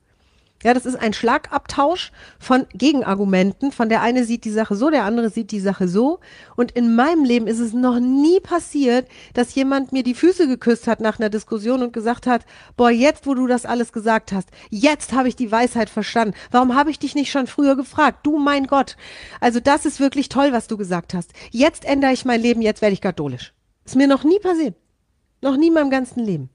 Ja, das ist ein Schlagabtausch von Gegenargumenten. Von der eine sieht die Sache so, der andere sieht die Sache so. Und in meinem Leben ist es noch nie passiert, dass jemand mir die Füße geküsst hat nach einer Diskussion und gesagt hat, boah, jetzt, wo du das alles gesagt hast, jetzt habe ich die Weisheit verstanden. Warum habe ich dich nicht schon früher gefragt? Du, mein Gott. Also das ist wirklich toll, was du gesagt hast. Jetzt ändere ich mein Leben, jetzt werde ich katholisch. Ist mir noch nie passiert. Noch nie in meinem ganzen Leben.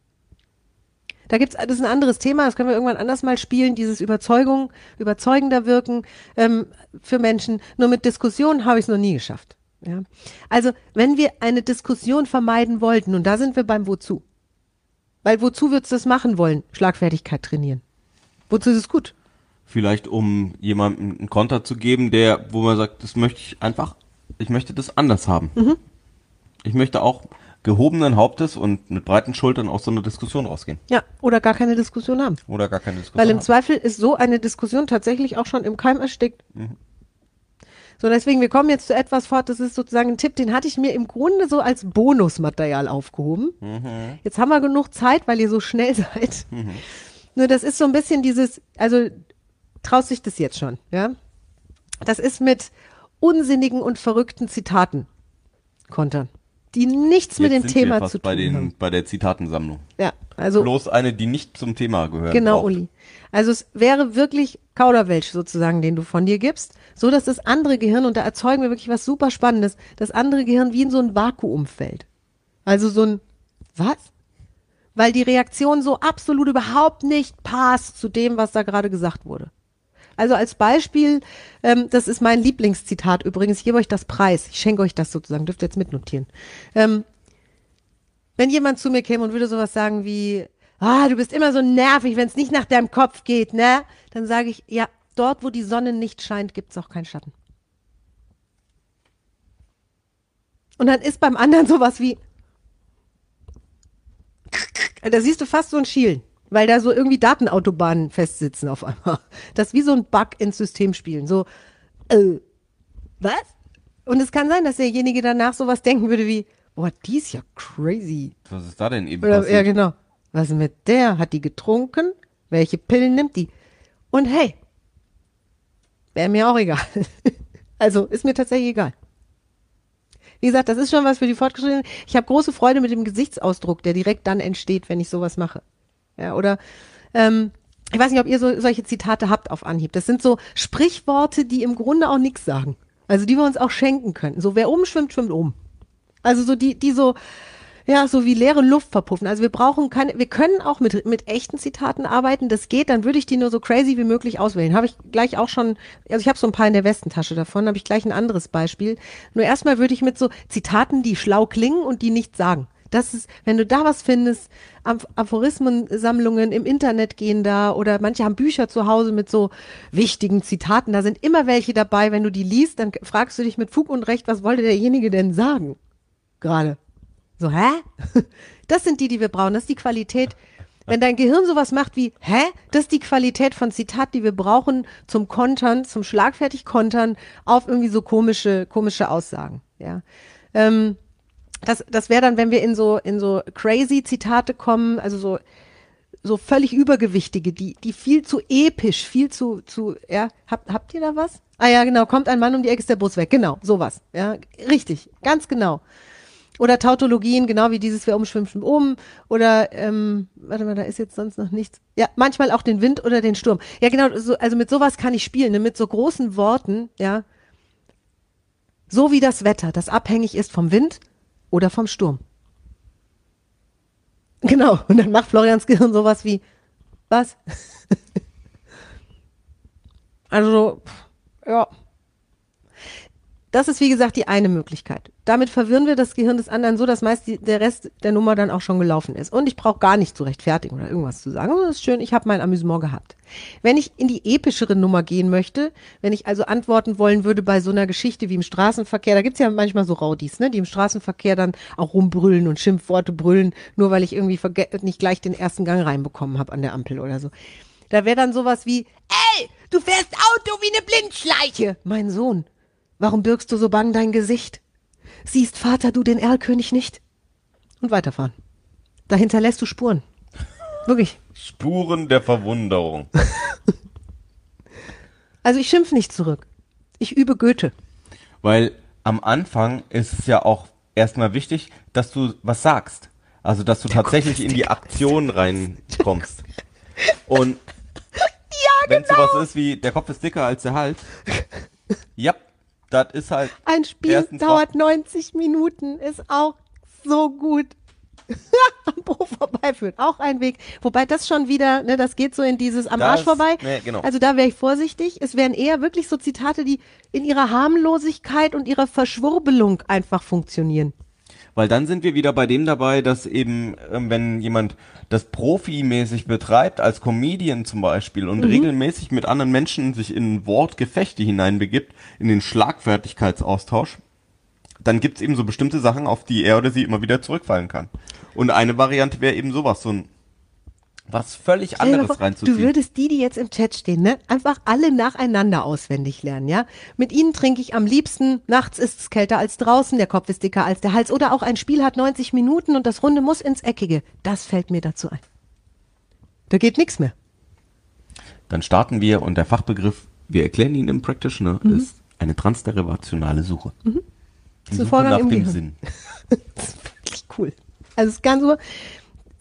Da gibt's, das ist ein anderes Thema, das können wir irgendwann anders mal spielen, dieses Überzeugung, überzeugender wirken ähm, für Menschen. Nur mit Diskussionen habe ich es noch nie geschafft. Ja? Also, wenn wir eine Diskussion vermeiden wollten, und da sind wir beim Wozu. Weil wozu würdest du das machen wollen? Schlagfertigkeit trainieren. Wozu ist es gut? Vielleicht um jemandem einen Konter zu geben, der, wo man sagt, das möchte ich einfach, ich möchte das anders haben. Ich möchte auch gehobenen Hauptes und mit breiten Schultern aus so einer Diskussion rausgehen. Ja, oder gar keine Diskussion haben. Oder gar keine Diskussion. Weil im haben. Zweifel ist so eine Diskussion tatsächlich auch schon im Keim erstickt. So, deswegen, wir kommen jetzt zu etwas fort, das ist sozusagen ein Tipp, den hatte ich mir im Grunde so als Bonusmaterial aufgehoben. Jetzt haben wir genug Zeit, weil ihr so schnell [laughs] seid. Nur das ist so ein bisschen dieses, also traust sich das jetzt schon, ja? Das ist mit unsinnigen und verrückten Zitaten kontern, die nichts mit dem Jetzt sind wir Thema zu tun bei, den, haben. bei der Zitatensammlung. Ja, also Bloß eine, die nicht zum Thema gehört. Genau, braucht. Uli. Also es wäre wirklich Kauderwelsch sozusagen, den du von dir gibst, so dass das andere Gehirn, und da erzeugen wir wirklich was super Spannendes, das andere Gehirn wie in so ein Vakuum fällt. Also so ein, was? Weil die Reaktion so absolut überhaupt nicht passt zu dem, was da gerade gesagt wurde. Also als Beispiel, ähm, das ist mein Lieblingszitat übrigens, ich gebe euch das Preis, ich schenke euch das sozusagen, dürft ihr jetzt mitnotieren. Ähm, wenn jemand zu mir käme und würde sowas sagen wie, ah, du bist immer so nervig, wenn es nicht nach deinem Kopf geht, ne? Dann sage ich, ja, dort, wo die Sonne nicht scheint, gibt's auch keinen Schatten. Und dann ist beim anderen sowas wie, [laughs] da siehst du fast so ein Schielen, weil da so irgendwie Datenautobahnen festsitzen auf einmal. [laughs] Das ist wie so ein Bug ins System spielen. So, äh, was? Und es kann sein, dass derjenige danach sowas denken würde wie, boah, die ist ja crazy. Was ist da denn eben Oder, passiert? ja, genau. Was ist mit der? Hat die getrunken? Welche Pillen nimmt die? Und hey, wäre mir auch egal. [laughs] also ist mir tatsächlich egal. Wie gesagt, das ist schon was für die Fortgeschrittenen. Ich habe große Freude mit dem Gesichtsausdruck, der direkt dann entsteht, wenn ich sowas mache. Ja, oder ähm, ich weiß nicht, ob ihr so, solche Zitate habt auf Anhieb. Das sind so Sprichworte, die im Grunde auch nichts sagen. Also die wir uns auch schenken können. So wer oben schwimmt, schwimmt oben. Also so die, die so, ja, so wie leere Luft verpuffen. Also wir brauchen keine, wir können auch mit, mit echten Zitaten arbeiten. Das geht, dann würde ich die nur so crazy wie möglich auswählen. Habe ich gleich auch schon, also ich habe so ein paar in der Westentasche davon, habe ich gleich ein anderes Beispiel. Nur erstmal würde ich mit so Zitaten, die schlau klingen und die nichts sagen. Das ist, wenn du da was findest, Aph- Aphorismensammlungen im Internet gehen da oder manche haben Bücher zu Hause mit so wichtigen Zitaten. Da sind immer welche dabei. Wenn du die liest, dann fragst du dich mit Fug und Recht, was wollte derjenige denn sagen? Gerade. So, hä? [laughs] Das sind die, die wir brauchen. Das ist die Qualität. Wenn dein Gehirn sowas macht wie, hä? Das ist die Qualität von Zitat, die wir brauchen zum Kontern, zum schlagfertig Kontern auf irgendwie so komische, komische Aussagen. Ja. Ähm, das, das wäre dann, wenn wir in so, in so crazy Zitate kommen, also so, so völlig übergewichtige, die, die viel zu episch, viel zu, zu, ja, habt, habt ihr da was? Ah ja, genau, kommt ein Mann um die Ecke, ist der Bus weg, genau, sowas, ja, richtig, ganz genau. Oder Tautologien, genau wie dieses, wer umschwimmt, schwimmt um. Oder, ähm, warte mal, da ist jetzt sonst noch nichts. Ja, manchmal auch den Wind oder den Sturm. Ja, genau, so, also mit sowas kann ich spielen, ne, mit so großen Worten, ja. So wie das Wetter, das abhängig ist vom Wind oder vom Sturm. [laughs] Genau, und dann macht Florians Gehirn sowas wie, was? also, ja. Das ist, wie gesagt, die eine Möglichkeit. Damit verwirren wir das Gehirn des anderen so, dass meist die, der Rest der Nummer dann auch schon gelaufen ist. Und ich brauche gar nicht zu rechtfertigen oder irgendwas zu sagen. Das ist schön, ich habe mein Amüsement gehabt. Wenn ich in die epischere Nummer gehen möchte, wenn ich also antworten wollen würde bei so einer Geschichte wie im Straßenverkehr, da gibt's ja manchmal so Raudis, ne, die im Straßenverkehr dann auch rumbrüllen und Schimpfworte brüllen, nur weil ich irgendwie nicht gleich den ersten Gang reinbekommen habe an der Ampel oder so. Da wäre dann sowas wie, ey, du fährst Auto wie eine Blindschleiche. Mein Sohn, warum birgst du so bang dein Gesicht? Siehst Vater du den Erlkönig nicht? Und weiterfahren. Da hinterlässt du Spuren. Wirklich. Spuren der Verwunderung. [laughs] Also ich schimpf nicht zurück. Ich übe Goethe. Weil am Anfang ist es ja auch erstmal wichtig, dass du was sagst. Also, dass du tatsächlich in die Aktion reinkommst. Und [laughs] wenn genau. sowas ist wie, der Kopf ist dicker als der Hals, [laughs] ja, das ist halt Ein Spiel dauert 90 Minuten, ist auch so gut. [laughs] Am Pro vorbeiführt. Auch ein Weg. Wobei das schon wieder, ne, das geht so in dieses am Das- Arsch vorbei. nee, genau. Also da wäre ich vorsichtig. Es wären eher wirklich so Zitate, die in ihrer Harmlosigkeit und ihrer Verschwurbelung einfach funktionieren. Weil dann sind wir wieder bei dem dabei, dass eben, ähm, wenn jemand das profimäßig betreibt, als Comedian zum Beispiel, und regelmäßig mit anderen Menschen sich in Wortgefechte hineinbegibt, in den Schlagfertigkeitsaustausch, dann gibt's eben so bestimmte Sachen, auf die er oder sie immer wieder zurückfallen kann. Und eine Variante wäre eben sowas, so ein was völlig Stell anderes vor, reinzuziehen. Du würdest die, die jetzt im Chat stehen, ne, einfach alle nacheinander auswendig lernen, ja? Mit ihnen trinke ich am liebsten, nachts ist es kälter als draußen, der Kopf ist dicker als der Hals oder auch ein Spiel hat 90 Minuten und das Runde muss ins Eckige. Das fällt mir dazu ein. Da geht nichts mehr. Dann starten wir und der Fachbegriff, wir erklären ihn im Practitioner, Mhm. ist eine transderivationale Suche. Die ein Suche Vorgang nach im dem Gehirn. Sinn. [laughs] Das ist wirklich cool. Also es ist ganz so,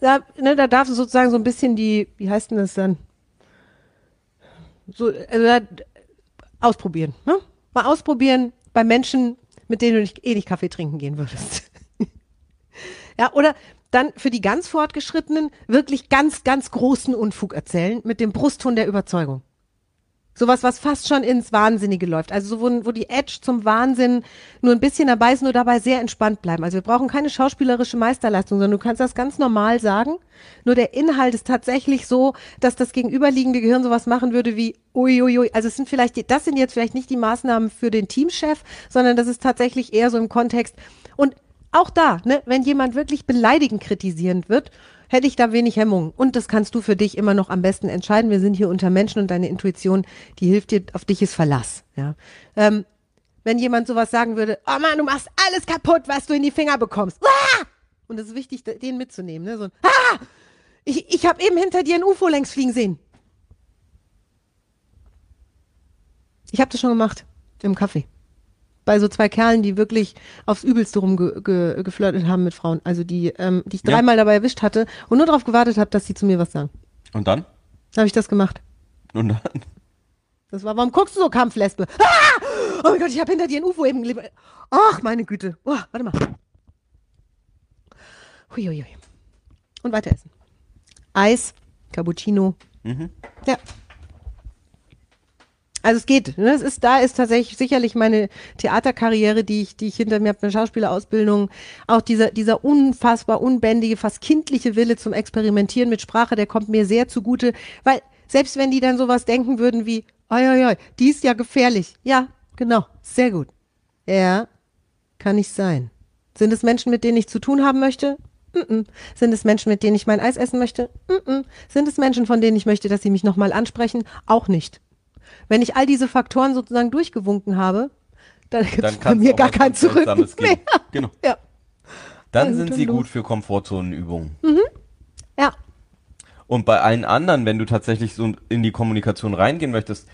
da, ne, da darfst du sozusagen so ein bisschen die, wie heißt denn das dann? So, also da, ausprobieren, ne? Mal ausprobieren bei Menschen, mit denen du nicht, eh nicht Kaffee trinken gehen würdest. [laughs] ja, oder dann für die ganz Fortgeschrittenen wirklich ganz, ganz großen Unfug erzählen mit dem Brustton der Überzeugung. Sowas, was fast schon ins Wahnsinnige läuft. Also so, wo, wo die Edge zum Wahnsinn nur ein bisschen dabei ist, nur dabei sehr entspannt bleiben. Also wir brauchen keine schauspielerische Meisterleistung, sondern du kannst das ganz normal sagen. Nur der Inhalt ist tatsächlich so, dass das gegenüberliegende Gehirn sowas machen würde wie uiuiui. Also es sind vielleicht, die, das sind jetzt vielleicht nicht die Maßnahmen für den Teamchef, sondern das ist tatsächlich eher so im Kontext. Und auch da, ne, wenn jemand wirklich beleidigend kritisierend wird, hätte ich da wenig Hemmung. Und das kannst du für dich immer noch am besten entscheiden. Wir sind hier unter Menschen und deine Intuition, die hilft dir, auf dich ist Verlass. Ja. Ähm, wenn jemand sowas sagen würde, oh Mann, du machst alles kaputt, was du in die Finger bekommst. Ah! Und es ist wichtig, den mitzunehmen. Ne? So ein, ah! Ich, ich habe eben hinter dir ein UFO längs fliegen sehen. Ich habe das schon gemacht im Kaffee bei so zwei Kerlen, die wirklich aufs Übelste rumgeflirtet haben mit Frauen. Also die, ähm, die ich dreimal ja. dabei erwischt hatte und nur darauf gewartet habe, dass sie zu mir was sagen. Und dann? Habe ich das gemacht. Und dann? Das war, warum guckst du so, Kampflesbe? Ah! Oh mein Gott, ich habe hinter dir ein UFO eben gelebt. Ach, meine Güte. Oh, warte mal. Huiuiui. Und weiter essen. Eis, Cappuccino. Mhm. Ja. Also es geht. Ne? Es ist da ist tatsächlich sicherlich meine Theaterkarriere, die ich, die ich hinter mir habe, eine Schauspielerausbildung, auch dieser dieser unfassbar unbändige, fast kindliche Wille zum Experimentieren mit Sprache, der kommt mir sehr zugute, weil selbst wenn die dann sowas denken würden wie, oi, oi, oi, die ist ja gefährlich. Ja, genau, sehr gut. Ja, kann nicht sein. Sind es Menschen, mit denen ich zu tun haben möchte? Mm -mm. Sind es Menschen, mit denen ich mein Eis essen möchte? Mm Sind es Menschen, von denen ich möchte, dass sie mich nochmal ansprechen? Auch nicht. Wenn ich all diese Faktoren sozusagen durchgewunken habe, dann gibt es bei mir gar kein Zurück mehr. Genau. [laughs] Ja. Dann ja, sind sie gut für Komfortzonenübungen. Mhm. Ja. Und bei allen anderen, wenn du tatsächlich so in die Kommunikation reingehen möchtest,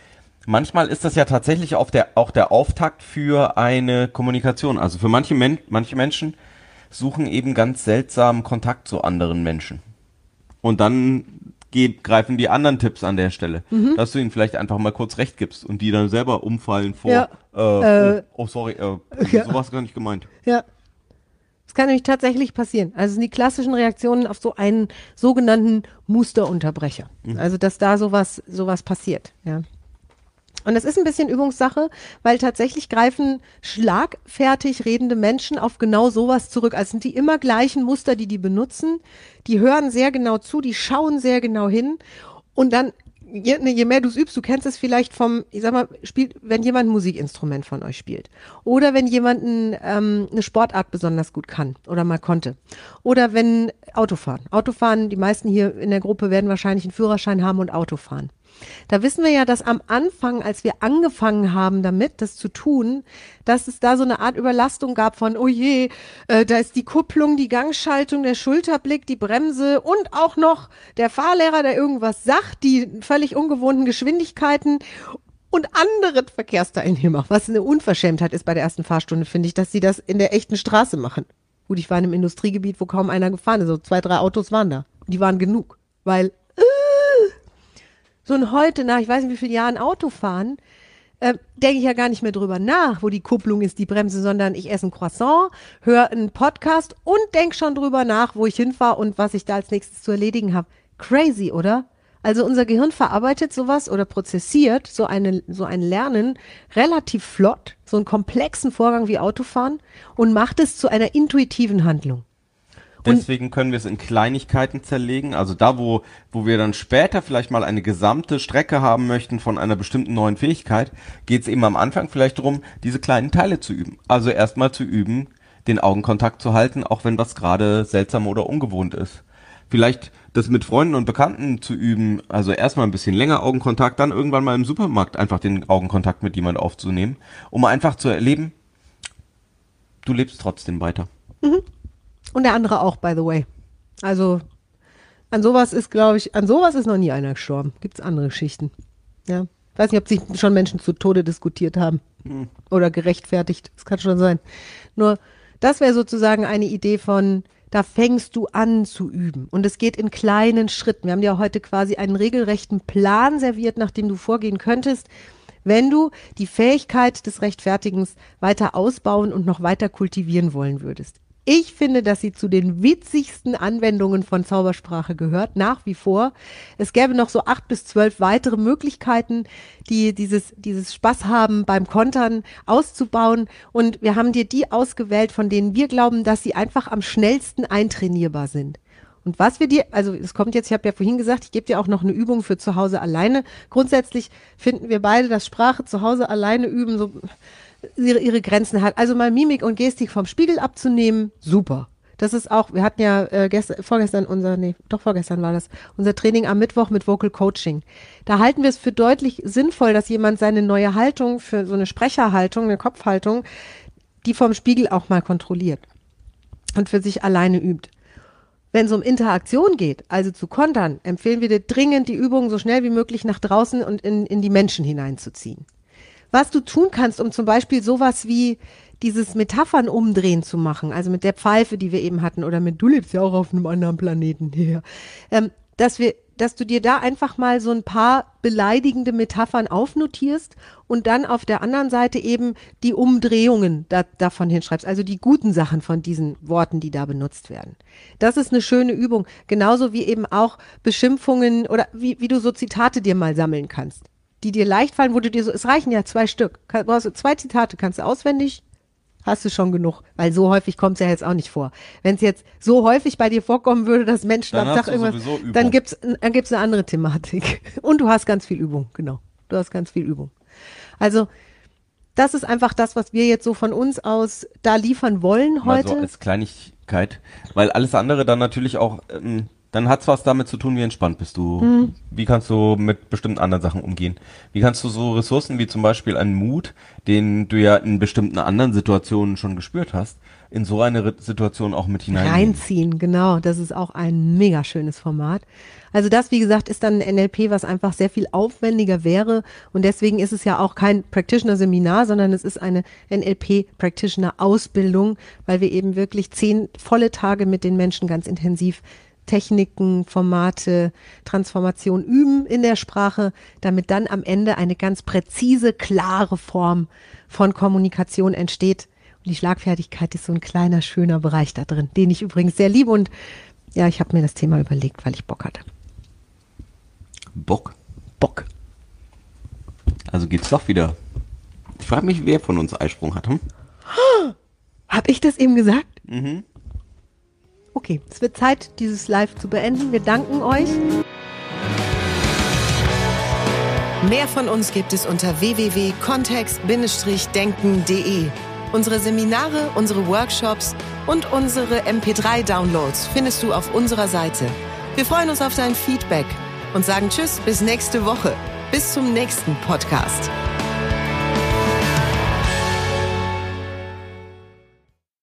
manchmal ist das ja tatsächlich auf der, auch der Auftakt für eine Kommunikation. Also für manche, Men manche Menschen suchen eben ganz seltsamen Kontakt zu anderen Menschen. Und dann greifen die anderen Tipps an der Stelle, mhm. dass du ihnen vielleicht einfach mal kurz recht gibst und die dann selber umfallen vor, ja. äh, äh, oh, oh, sorry, äh, [laughs] ja. sowas gar nicht gemeint. Ja. Das kann nämlich tatsächlich passieren. Also sind die klassischen Reaktionen auf so einen sogenannten Musterunterbrecher. Mhm. Also dass da sowas, sowas passiert, ja. Und es ist ein bisschen Übungssache, weil tatsächlich greifen schlagfertig redende Menschen auf genau sowas zurück. Also sind die immer gleichen Muster, die die benutzen. Die hören sehr genau zu, die schauen sehr genau hin. Und dann, je, ne, je mehr du es übst, du kennst es vielleicht vom, ich sag mal, spielt, wenn jemand ein Musikinstrument von euch spielt. Oder wenn jemand ein, ähm, eine Sportart besonders gut kann oder mal konnte. Oder wenn Autofahren. Autofahren, die meisten hier in der Gruppe werden wahrscheinlich einen Führerschein haben und Autofahren. Da wissen wir ja, dass am Anfang, als wir angefangen haben damit, das zu tun, dass es da so eine Art Überlastung gab von, oh je, äh, da ist die Kupplung, die Gangschaltung, der Schulterblick, die Bremse und auch noch der Fahrlehrer, der irgendwas sagt, die völlig ungewohnten Geschwindigkeiten und andere Verkehrsteilnehmer. Was eine Unverschämtheit ist bei der ersten Fahrstunde, finde ich, dass sie das in der echten Straße machen. Gut, ich war in einem Industriegebiet, wo kaum einer gefahren ist. So zwei, drei Autos waren da. Die waren genug, weil so ein heute nach, ich weiß nicht wie vielen Jahren Auto fahren, äh, denke ich ja gar nicht mehr drüber nach, wo die Kupplung ist, die Bremse, sondern ich esse ein Croissant, höre einen Podcast und denke schon drüber nach, wo ich hinfahre und was ich da als nächstes zu erledigen habe. Crazy, oder? Also unser Gehirn verarbeitet sowas oder prozessiert so, eine, so ein Lernen relativ flott, so einen komplexen Vorgang wie Autofahren und macht es zu einer intuitiven Handlung. Deswegen können wir es in Kleinigkeiten zerlegen. Also da, wo, wo wir dann später vielleicht mal eine gesamte Strecke haben möchten von einer bestimmten neuen Fähigkeit, geht es eben am Anfang vielleicht darum, diese kleinen Teile zu üben. Also erstmal zu üben, den Augenkontakt zu halten, auch wenn was gerade seltsam oder ungewohnt ist. Vielleicht das mit Freunden und Bekannten zu üben, also erstmal ein bisschen länger Augenkontakt, dann irgendwann mal im Supermarkt einfach den Augenkontakt mit jemand aufzunehmen, um einfach zu erleben, du lebst trotzdem weiter. Mhm. Und der andere auch, by the way. Also an sowas ist, glaube ich, an sowas ist noch nie einer gestorben. Gibt es andere Geschichten. Ja. Ich weiß nicht, ob sich schon Menschen zu Tode diskutiert haben. Hm. Oder gerechtfertigt. Das kann schon sein. Nur, das wäre sozusagen eine Idee von, da fängst du an zu üben. Und es geht in kleinen Schritten. Wir haben dir heute quasi einen regelrechten Plan serviert, nach dem du vorgehen könntest, wenn du die Fähigkeit des Rechtfertigens weiter ausbauen und noch weiter kultivieren wollen würdest Ich finde, dass sie zu den witzigsten Anwendungen von Zaubersprache gehört, nach wie vor. Es gäbe noch so acht bis zwölf weitere Möglichkeiten, die dieses, dieses Spaß haben beim Kontern auszubauen. Und wir haben dir die ausgewählt, von denen wir glauben, dass sie einfach am schnellsten eintrainierbar sind. Und was wir dir, also es kommt jetzt, ich habe ja vorhin gesagt, ich gebe dir auch noch eine Übung für zu Hause alleine. Grundsätzlich finden wir beide, dass Sprache zu Hause alleine üben so ihre, ihre Grenzen hat. Also mal Mimik und Gestik vom Spiegel abzunehmen, super. Das ist auch, wir hatten ja äh, gestern, vorgestern unser, nee, doch vorgestern war das, unser Training am Mittwoch mit Vocal Coaching. Da halten wir es für deutlich sinnvoll, dass jemand seine neue Haltung für so eine Sprecherhaltung, eine Kopfhaltung, die vom Spiegel auch mal kontrolliert und für sich alleine übt. Wenn es um Interaktion geht, also zu kontern, empfehlen wir dir dringend, die Übung so schnell wie möglich nach draußen und in, in die Menschen hineinzuziehen. Was du tun kannst, um zum Beispiel sowas wie dieses Metaphern umdrehen zu machen, also mit der Pfeife, die wir eben hatten, oder mit du lebst ja auch auf einem anderen Planeten [laughs] hier, ähm, dass wir dass du dir da einfach mal so ein paar beleidigende Metaphern aufnotierst und dann auf der anderen Seite eben die Umdrehungen da, davon hinschreibst, also die guten Sachen von diesen Worten, die da benutzt werden. Das ist eine schöne Übung, genauso wie eben auch Beschimpfungen oder wie, wie du so Zitate dir mal sammeln kannst, die dir leicht fallen, wo du dir so, es reichen ja zwei Stück, du zwei Zitate, kannst du auswendig hast du schon genug, weil so häufig kommt es ja jetzt auch nicht vor. Wenn es jetzt so häufig bei dir vorkommen würde, dass Menschen Dann am hast Tag irgendwas, dann gibt's dann gibt's eine andere Thematik [laughs] und du hast ganz viel Übung, genau. Du hast ganz viel Übung. Also das ist einfach das, was wir jetzt so von uns aus da liefern wollen Mal heute. so als Kleinigkeit, weil alles andere dann natürlich auch, ähm, dann hat's was damit zu tun, wie entspannt bist du. Mhm. Wie kannst du mit bestimmten anderen Sachen umgehen? Wie kannst du so Ressourcen wie zum Beispiel einen Mut, den du ja in bestimmten anderen Situationen schon gespürt hast, in so eine Situation auch mit hinein? Reinziehen, genau. Das ist auch ein mega schönes Format. Also das, wie gesagt, ist dann ein NLP, was einfach sehr viel aufwendiger wäre. Und deswegen ist es ja auch kein Practitioner-Seminar, sondern es ist eine NLP-Practitioner-Ausbildung, weil wir eben wirklich zehn volle Tage mit den Menschen ganz intensiv Techniken, Formate, Transformation üben in der Sprache, damit dann am Ende eine ganz präzise, klare Form von Kommunikation entsteht. Und die Schlagfertigkeit ist so ein kleiner, schöner Bereich da drin, den ich übrigens sehr liebe. Und ja, ich habe mir das Thema überlegt, weil ich Bock hatte. Bock. Bock. Also geht's doch wieder. Ich frage mich, wer von uns Eisprung hat. Hm? Hab ich das eben gesagt? Okay, es wird Zeit, dieses Live zu beenden. Wir danken euch. Mehr von uns gibt es unter www.kontext-denken.de. Unsere Seminare, unsere Workshops und unsere MP3-Downloads findest du auf unserer Seite. Wir freuen uns auf dein Feedback und sagen Tschüss bis nächste Woche. Bis zum nächsten Podcast.